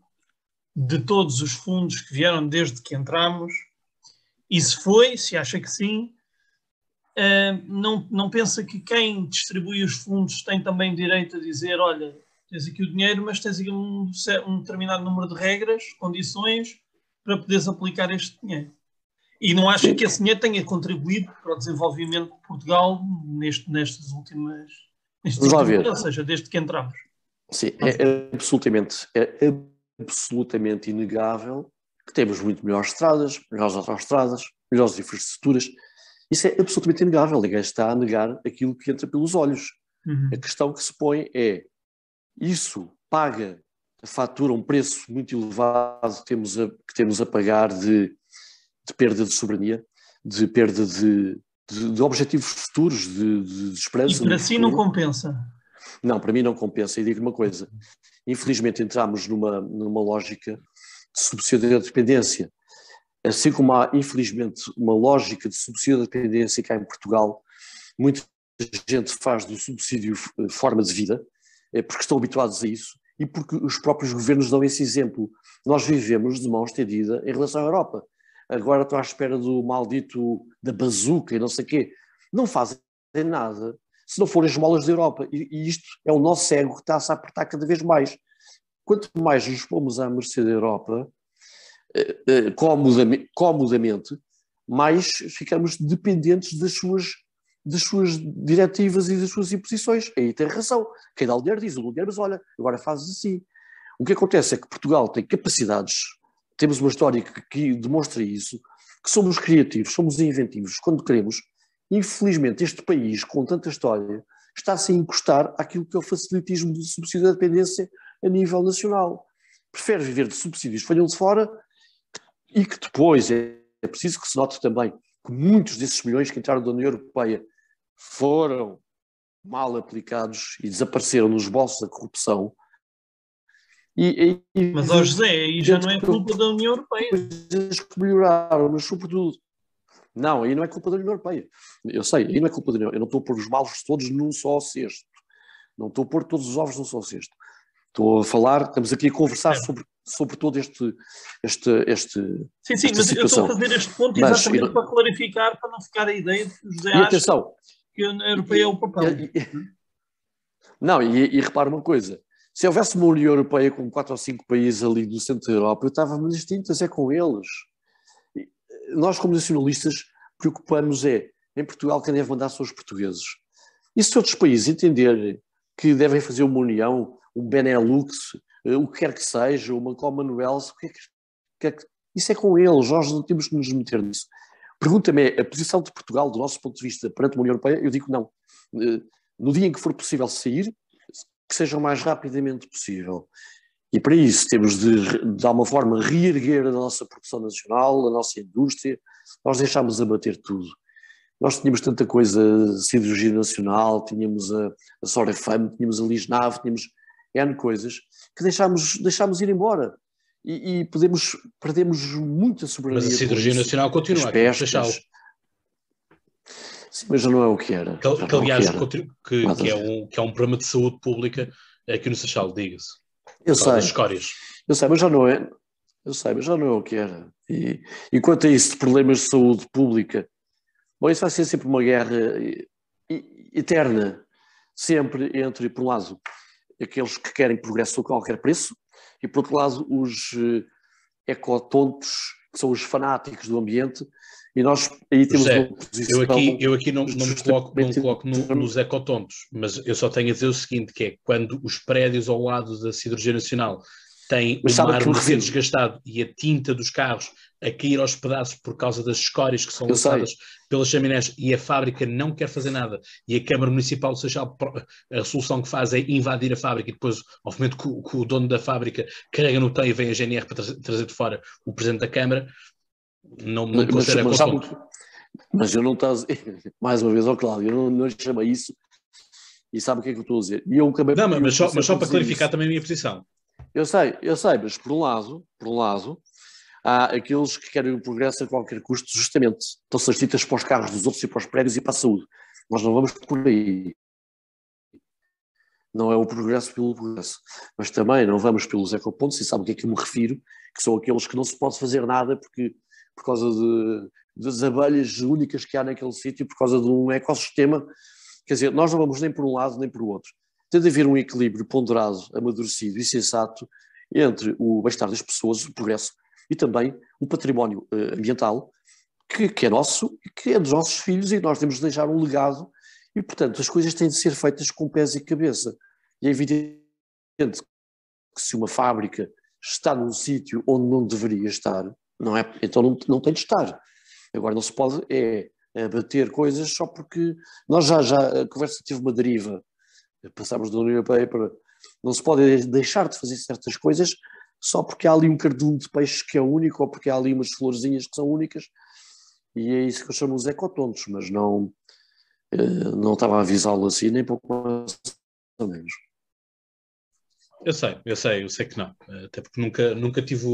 de todos os fundos que vieram desde que entramos? E se foi, se acha que sim, uh, não, não pensa que quem distribui os fundos tem também direito a dizer: olha, tens aqui o dinheiro, mas tens aqui um, um determinado número de regras, condições para poderes aplicar este dinheiro. E não acha que esse dinheiro tenha contribuído para o desenvolvimento de Portugal neste, nestas últimas. Nestes ver. Ou seja, desde que entramos. Sim, é, é absolutamente, é absolutamente inegável que temos muito melhores estradas, melhores autoestradas, melhores infraestruturas. Isso é absolutamente inegável. Ninguém está a negar aquilo que entra pelos olhos. Uhum. A questão que se põe é: isso paga fatura, um preço muito elevado que temos a, que temos a pagar de, de perda de soberania, de perda de, de, de objetivos futuros, de, de, de esperança. E para si não compensa? Não, para mim não compensa. E digo uma coisa: infelizmente entramos numa, numa lógica de subsídio da dependência. Assim como há, infelizmente, uma lógica de subsídio da dependência cá em Portugal, muita gente faz do subsídio eh, forma de vida, é porque estão habituados a isso e porque os próprios governos dão esse exemplo. Nós vivemos de mão estendida em relação à Europa. Agora estou à espera do maldito da bazuca e não sei o quê. Não fazem nada se não forem as molas da Europa. E, e isto é o nosso ego que está-se a apertar cada vez mais. Quanto mais nos pomos à mercê da Europa, eh, eh, comodamente, mais ficamos dependentes das suas das suas diretivas e das suas imposições. Aí tem razão. Quem dá o dinheiro diz, o dinheiro, mas olha, agora fazes assim. O que acontece é que Portugal tem capacidades, temos uma história que, que demonstra isso, que somos criativos, somos inventivos quando queremos. Infelizmente, este país, com tanta história, está-se a encostar àquilo que é o facilitismo do subsídio da dependência a nível nacional. Prefere viver de subsídios que de fora e que depois é preciso que se note também que muitos desses milhões que entraram da União Europeia foram mal aplicados e desapareceram nos bolsos da corrupção. E, e, mas, ó José, aí já não é culpa da União Europeia. Coisas que melhoraram, mas sobretudo. Não, aí não é culpa da União Europeia. Eu sei, aí não é culpa da União Europeia. Eu não estou a pôr os malos todos num só cesto. Não estou a pôr todos os ovos num só cesto. Estou a falar, estamos aqui a conversar é. sobre, sobre todo este. este, este sim, sim, mas situação. eu estou a fazer este ponto exatamente mas, para clarificar, para não ficar a ideia de que o José acha que a União Europeia é o papel. Não, e, e repara uma coisa: se houvesse uma União Europeia com quatro ou cinco países ali do centro da Europa, eu estava nas tintas, é com eles. Nós, como nacionalistas, preocupamos é, em Portugal, quem deve mandar são os portugueses. E se outros países entenderem que devem fazer uma união, um Benelux, eh, o que quer que seja, uma Commonwealth, o que é que, que, é que isso é com eles, nós não temos que nos meter nisso. Pergunta-me a posição de Portugal, do nosso ponto de vista, perante a União Europeia, eu digo não. Eh, no dia em que for possível sair, que seja o mais rapidamente possível. E para isso temos de, de alguma forma, reerguer a nossa produção nacional, a nossa indústria. Nós deixámos abater tudo. nós tínhamos tanta coisa, cirurgia nacional, tínhamos a, a Sorefame, tínhamos a Lisnave, tínhamos N coisas, que deixámos, deixámos ir embora. E, e podemos, perdemos muita soberania. Mas a cirurgia nacional continua, aqui Sim, mas já não é o que era. Que, que aliás, que, que, que, é um, que é um problema de saúde pública aqui no Seixal, diga-se. Eu sei. escórias. Eu sei, mas já não é. Eu sei, mas já não é o que era. E, e quanto a isso de problemas de saúde pública, bom, isso vai ser sempre uma guerra eterna, sempre entre, por um lado, aqueles que querem progresso a qualquer preço, e por outro lado, os eh, ecotontos, que são os fanáticos do ambiente, e nós aí temos José, uma posição. Eu aqui, eu aqui não, não me coloco, não me coloco no, nos ecotontos, mas eu só tenho a dizer o seguinte: que é quando os prédios ao lado da Siderurgia Nacional têm o mármore a ser desgastado e a tinta dos carros a cair aos pedaços por causa das escórias que são eu lançadas sei. pelas chaminés e a fábrica não quer fazer nada e a Câmara Municipal Seixal, a solução que faz é invadir a fábrica e depois, obviamente, que o, que o dono da fábrica carrega no tem e vem a GNR para trazer, trazer de fora o Presidente da Câmara, não, mas, considero mas, mas, mas eu não estou [LAUGHS] mais uma vez, ó Cláudio, eu não, não chamo isso e sabe o que é que eu estou a dizer. E eu acabei não, mas, só, mas só para clarificar isso. também a minha posição. Eu sei, eu sei, mas por um lado, por um lado, há aqueles que querem o progresso a qualquer custo, justamente. Estão-se as ditas para os carros dos outros e para os prédios e para a saúde. Nós não vamos por aí. Não é o progresso pelo progresso. Mas também não vamos pelos ecopontos, e sabe o que é que eu me refiro, que são aqueles que não se pode fazer nada porque, por causa de, das abelhas únicas que há naquele sítio, por causa de um ecossistema. Quer dizer, nós não vamos nem por um lado nem por outro tem de haver um equilíbrio ponderado, amadurecido e sensato entre o bem-estar das pessoas, o progresso, e também o património uh, ambiental, que, que, é nosso, que é dos nossos filhos, e nós temos de deixar um legado, e portanto as coisas têm de ser feitas com pés e cabeça. E é evidente que se uma fábrica está num sítio onde não deveria estar, não é, então não, não tem de estar. Agora não se pode é abater coisas só porque nós já, já a conversa teve uma deriva passámos da União Europeia para. Não se pode deixar de fazer certas coisas só porque há ali um cardume de peixe que é único ou porque há ali umas florzinhas que são únicas. E é isso que eu chamo os ecotontos, mas não, eh, não estava a avisá-lo assim, nem pouco mais ou menos. Eu sei, eu sei, eu sei que não. Até porque nunca, nunca tive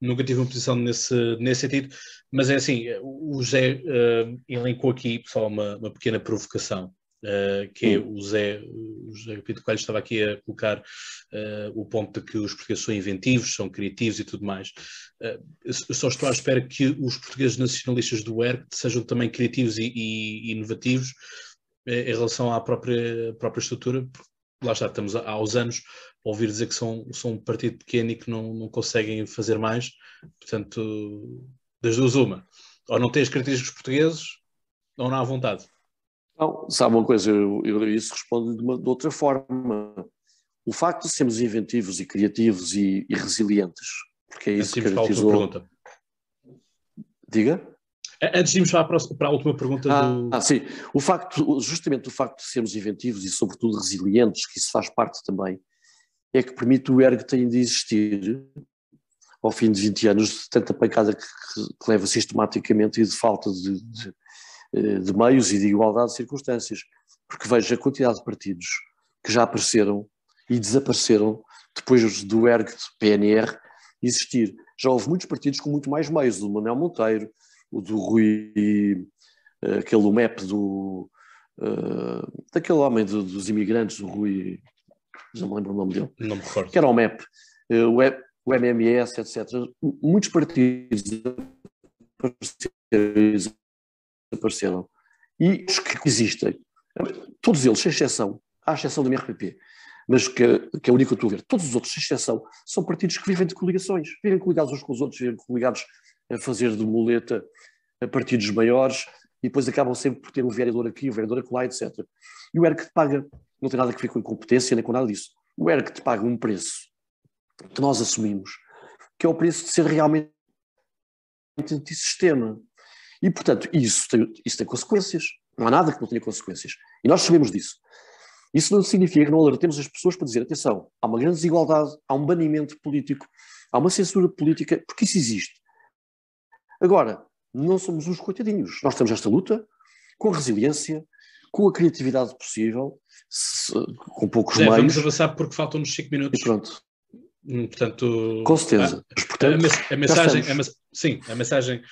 nunca tive uma posição nesse, nesse sentido, mas é assim, o José uh, elencou aqui só uma, uma pequena provocação Uh, que é o Zé, o José Pinto Coelho estava aqui a colocar uh, o ponto de que os portugueses são inventivos, são criativos e tudo mais. Uh, eu só estou à espera que os portugueses nacionalistas do ERC sejam também criativos e, e inovativos em relação à própria, própria estrutura, lá está, estamos há, aos anos a ouvir dizer que são, são um partido pequeno e que não, não conseguem fazer mais, portanto, das duas uma, ou não têm as características portugueses, ou não há vontade. Não, sabe uma coisa, eu, eu isso respondo de, uma, de outra forma. O facto de sermos inventivos e criativos e, e resilientes, porque é isso que caracterizou... Para a última pergunta. Diga? Antes de irmos para a, para a última pergunta ah, do... Ah, sim. O facto, justamente o facto de sermos inventivos e sobretudo resilientes, que isso faz parte também, é que permite o ERG ter de existir ao fim de 20 anos de tanta pancada que, que leva sistematicamente e de falta de, de de meios e de igualdade de circunstâncias, porque vejo a quantidade de partidos que já apareceram e desapareceram depois do ERG de PNR existir. Já houve muitos partidos com muito mais meios, o do Manuel Monteiro, o do Rui, eh, aquele MEP do, uh, daquele homem do, dos imigrantes, o Rui, já me lembro o nome dele. Não me recordo. Que era o MEP, uh, o, e, o MMS, etc. Muitos partidos apareceram. E os que existem, todos eles, sem exceção, à exceção do MRPP, mas que, que é o único que eu estou a ver, todos os outros, sem exceção, são partidos que vivem de coligações, vivem coligados uns com os outros, vivem coligados a fazer de muleta a partidos maiores e depois acabam sempre por ter um vereador aqui, um vereador acolá, etc. E o ERC te paga, não tem nada a ver com incompetência nem com nada disso, o ERC te paga um preço que nós assumimos, que é o preço de ser realmente antissistema. E, portanto, isso tem, isso tem consequências. Não há nada que não tenha consequências. E nós sabemos disso. Isso não significa que não alertemos as pessoas para dizer: atenção, há uma grande desigualdade, há um banimento político, há uma censura política, porque isso existe. Agora, não somos uns coitadinhos. Nós temos esta luta com resiliência, com a criatividade possível, se, com poucos Zé, meios. Vamos avançar porque faltam-nos 5 minutos. E pronto. Hum, portanto, com certeza. A, portanto, a, a mensagem, a, sim, a mensagem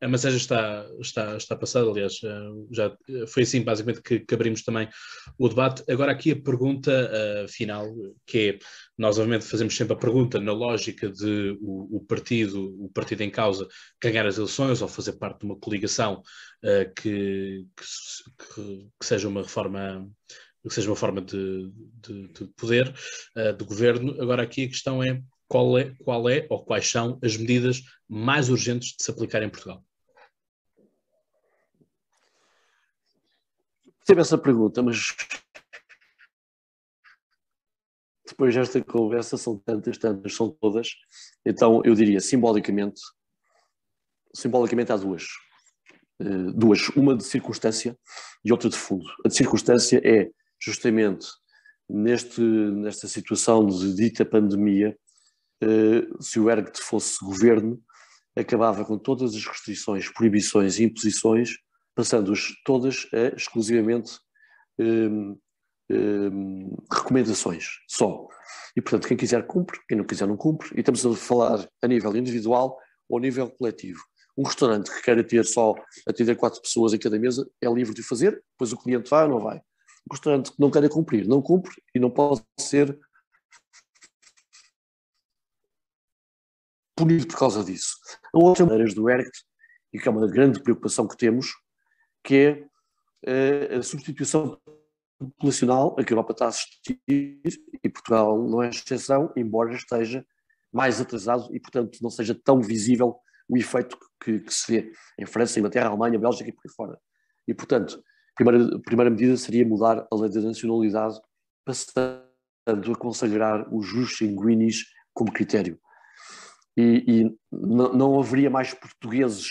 a mensagem está, está, está passada, aliás, eh, já foi assim basicamente que, que abrimos também o debate. Agora aqui a pergunta uh, final, que é, nós obviamente fazemos sempre a pergunta na lógica de o, o, partido, o partido em causa ganhar as eleições ou fazer parte de uma coligação uh, que, que, que, seja uma reforma que seja uma forma de, de, de poder uh, do governo. Agora aqui a questão é qual é, qual é ou quais são as medidas mais urgentes de se aplicar em Portugal? Percebo essa pergunta, mas depois desta conversa são tantas, tantas, são todas. Então eu diria simbolicamente, simbolicamente há duas. Uh, duas, uma de circunstância e outra de fundo. A de circunstância é justamente neste, nesta situação de dita pandemia, uh, se o ERGT fosse governo, acabava com todas as restrições, proibições e imposições passando-as todas a exclusivamente hum, hum, recomendações só. E, portanto, quem quiser cumpre, quem não quiser não cumpre, e estamos a falar a nível individual ou a nível coletivo. Um restaurante que queira ter só, atender quatro pessoas em cada mesa, é livre de fazer, depois o cliente vai ou não vai. Um restaurante que não queira cumprir, não cumpre e não pode ser punido por causa disso. A outra maneira do ERCT, e que é uma grande preocupação que temos, que é eh, a substituição populacional a que a Europa está a assistir e Portugal não é exceção, embora esteja mais atrasado e, portanto, não seja tão visível o efeito que, que se vê em França, Inglaterra, Alemanha, Bélgica e por aí fora. E, portanto, a primeira, primeira medida seria mudar a lei da nacionalidade, passando a consagrar os jus sanguinis como critério. E, e não haveria mais portugueses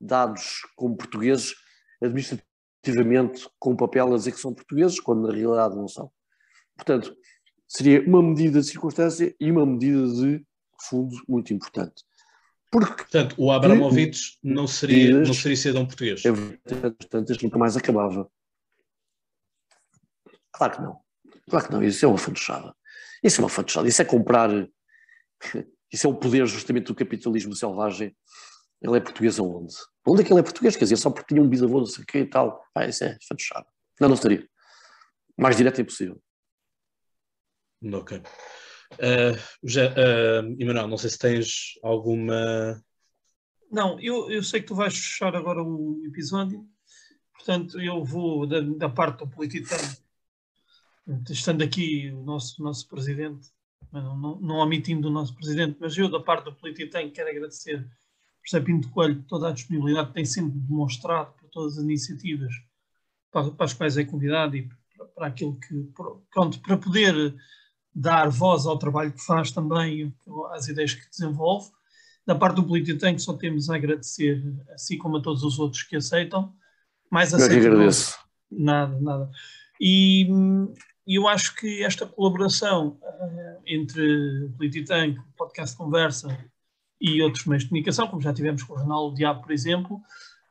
dados como portugueses administrativamente com papel a dizer que são portugueses, quando na realidade não são. Portanto, seria uma medida de circunstância e uma medida de fundo muito importante. Porque, Portanto, o Abramovich não seria, não seria cidadão português. É portanto, isto nunca mais acabava. Claro que não. Claro que não. Isso é uma fantochada. Isso é uma fantochada. Isso é comprar. [LAUGHS] Isso é o poder justamente do capitalismo selvagem ele é português aonde? Onde é que ele é português? Quer dizer, só porque tinha um bisavô, não sei o quê e tal. Ah, isso é fechado. Não, não estaria. Mais direto é impossível. Ok. Uh, já, uh, Emanuel, não sei se tens alguma. Não, eu, eu sei que tu vais fechar agora o episódio, portanto, eu vou da, da parte do polititano, estando aqui o nosso, nosso presidente, não, não, não omitindo o nosso presidente, mas eu da parte do polititano quero agradecer José Pinto Coelho toda a disponibilidade que tem sempre demonstrado por todas as iniciativas para, para as quais é convidado e para, para aquilo que, pronto, para poder dar voz ao trabalho que faz também, às ideias que desenvolve. Da parte do Político só temos a agradecer, assim como a todos os outros que aceitam. Mais aceitam. Eu agradeço. Nada, nada. E eu acho que esta colaboração uh, entre o Polititank, o Podcast Conversa e outros meios de comunicação, como já tivemos com o Jornal do Diabo, por exemplo,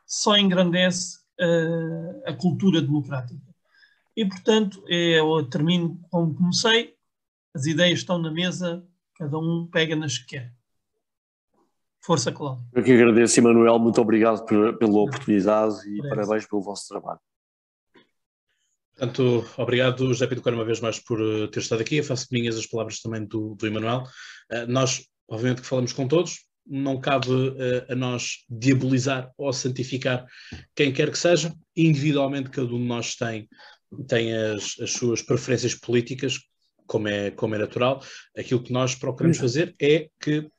só engrandece uh, a cultura democrática. E, portanto, eu termino como comecei, as ideias estão na mesa, cada um pega nas que quer. Força, Cláudio. Eu que agradeço, Emanuel, muito obrigado por, pela oportunidade e parabéns pelo vosso trabalho. Portanto, obrigado, José Pedro Coelho, uma vez mais por eh, ter estado aqui. Eu faço minhas as palavras também do, do Emanuel. Uh, nós obviamente que falamos com todos, não cabe uh, a nós diabolizar ou santificar quem quer que seja, individualmente cada um de nós tem, tem as, as suas preferências políticas, como é, como é natural, aquilo que nós procuramos fazer é que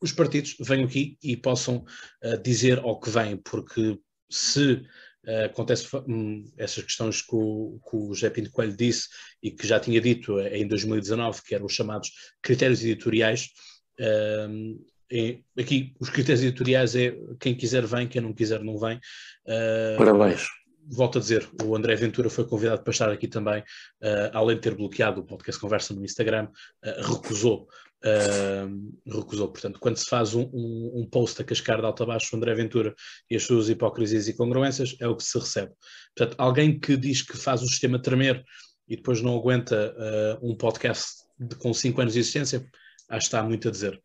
os partidos venham aqui e possam uh, dizer ao que vêm, porque se uh, acontece um, essas questões que o, que o José Pinto Coelho disse e que já tinha dito em 2019, que eram os chamados critérios editoriais, Uh, é, aqui os critérios editoriais é quem quiser vem, quem não quiser não vem. Uh, Parabéns. Volto a dizer, o André Ventura foi convidado para estar aqui também, uh, além de ter bloqueado o podcast Conversa no Instagram, uh, recusou uh, recusou. Portanto, quando se faz um, um, um, post a cascar de alto a baixo André Ventura e as suas hipocrisias e congruências, é o que se recebe. Portanto, alguém que diz que faz o sistema tremer e depois não aguenta uh, um podcast de, com 5 anos de existência, acho que está muito a dizer.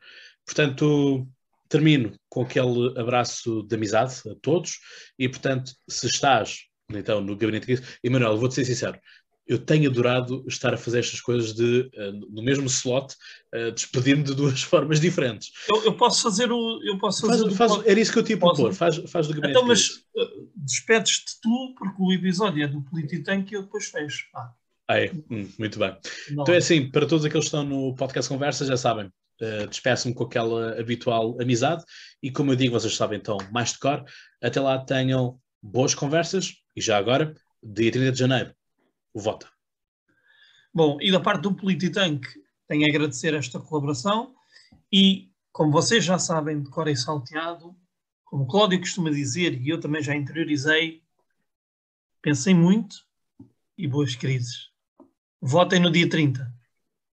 Portanto, termino com aquele abraço de amizade a todos e, portanto, se estás então no gabinete de crise, Emanuel, vou-te ser sincero, eu tenho adorado estar a fazer estas coisas de, uh, no mesmo slot, uh, despedir-me de duas [LAUGHS] formas diferentes. Eu, eu, posso fazer o. Eu posso fazer faz, faz, era isso que eu tinha propor, faz, faz do gabinete. Então, mas uh, despedes-te tu, porque o episódio é do Polititank e eu depois fecho. Ah. Ah, é? Hum, muito bem. Não. Então é assim, para todos aqueles que estão no podcast Conversa, já sabem, uh, despeço-me com aquela habitual amizade e como eu digo, vocês sabem então mais de cor, até lá tenham boas conversas e já agora, dia 30 de janeiro, vota. Bom, e da parte do Polititank, tenho a agradecer esta colaboração e, como vocês já sabem, de cor e salteado, como o Cláudio costuma dizer, e eu também já interiorizei, pensei muito e boas crises. Votem no dia 30.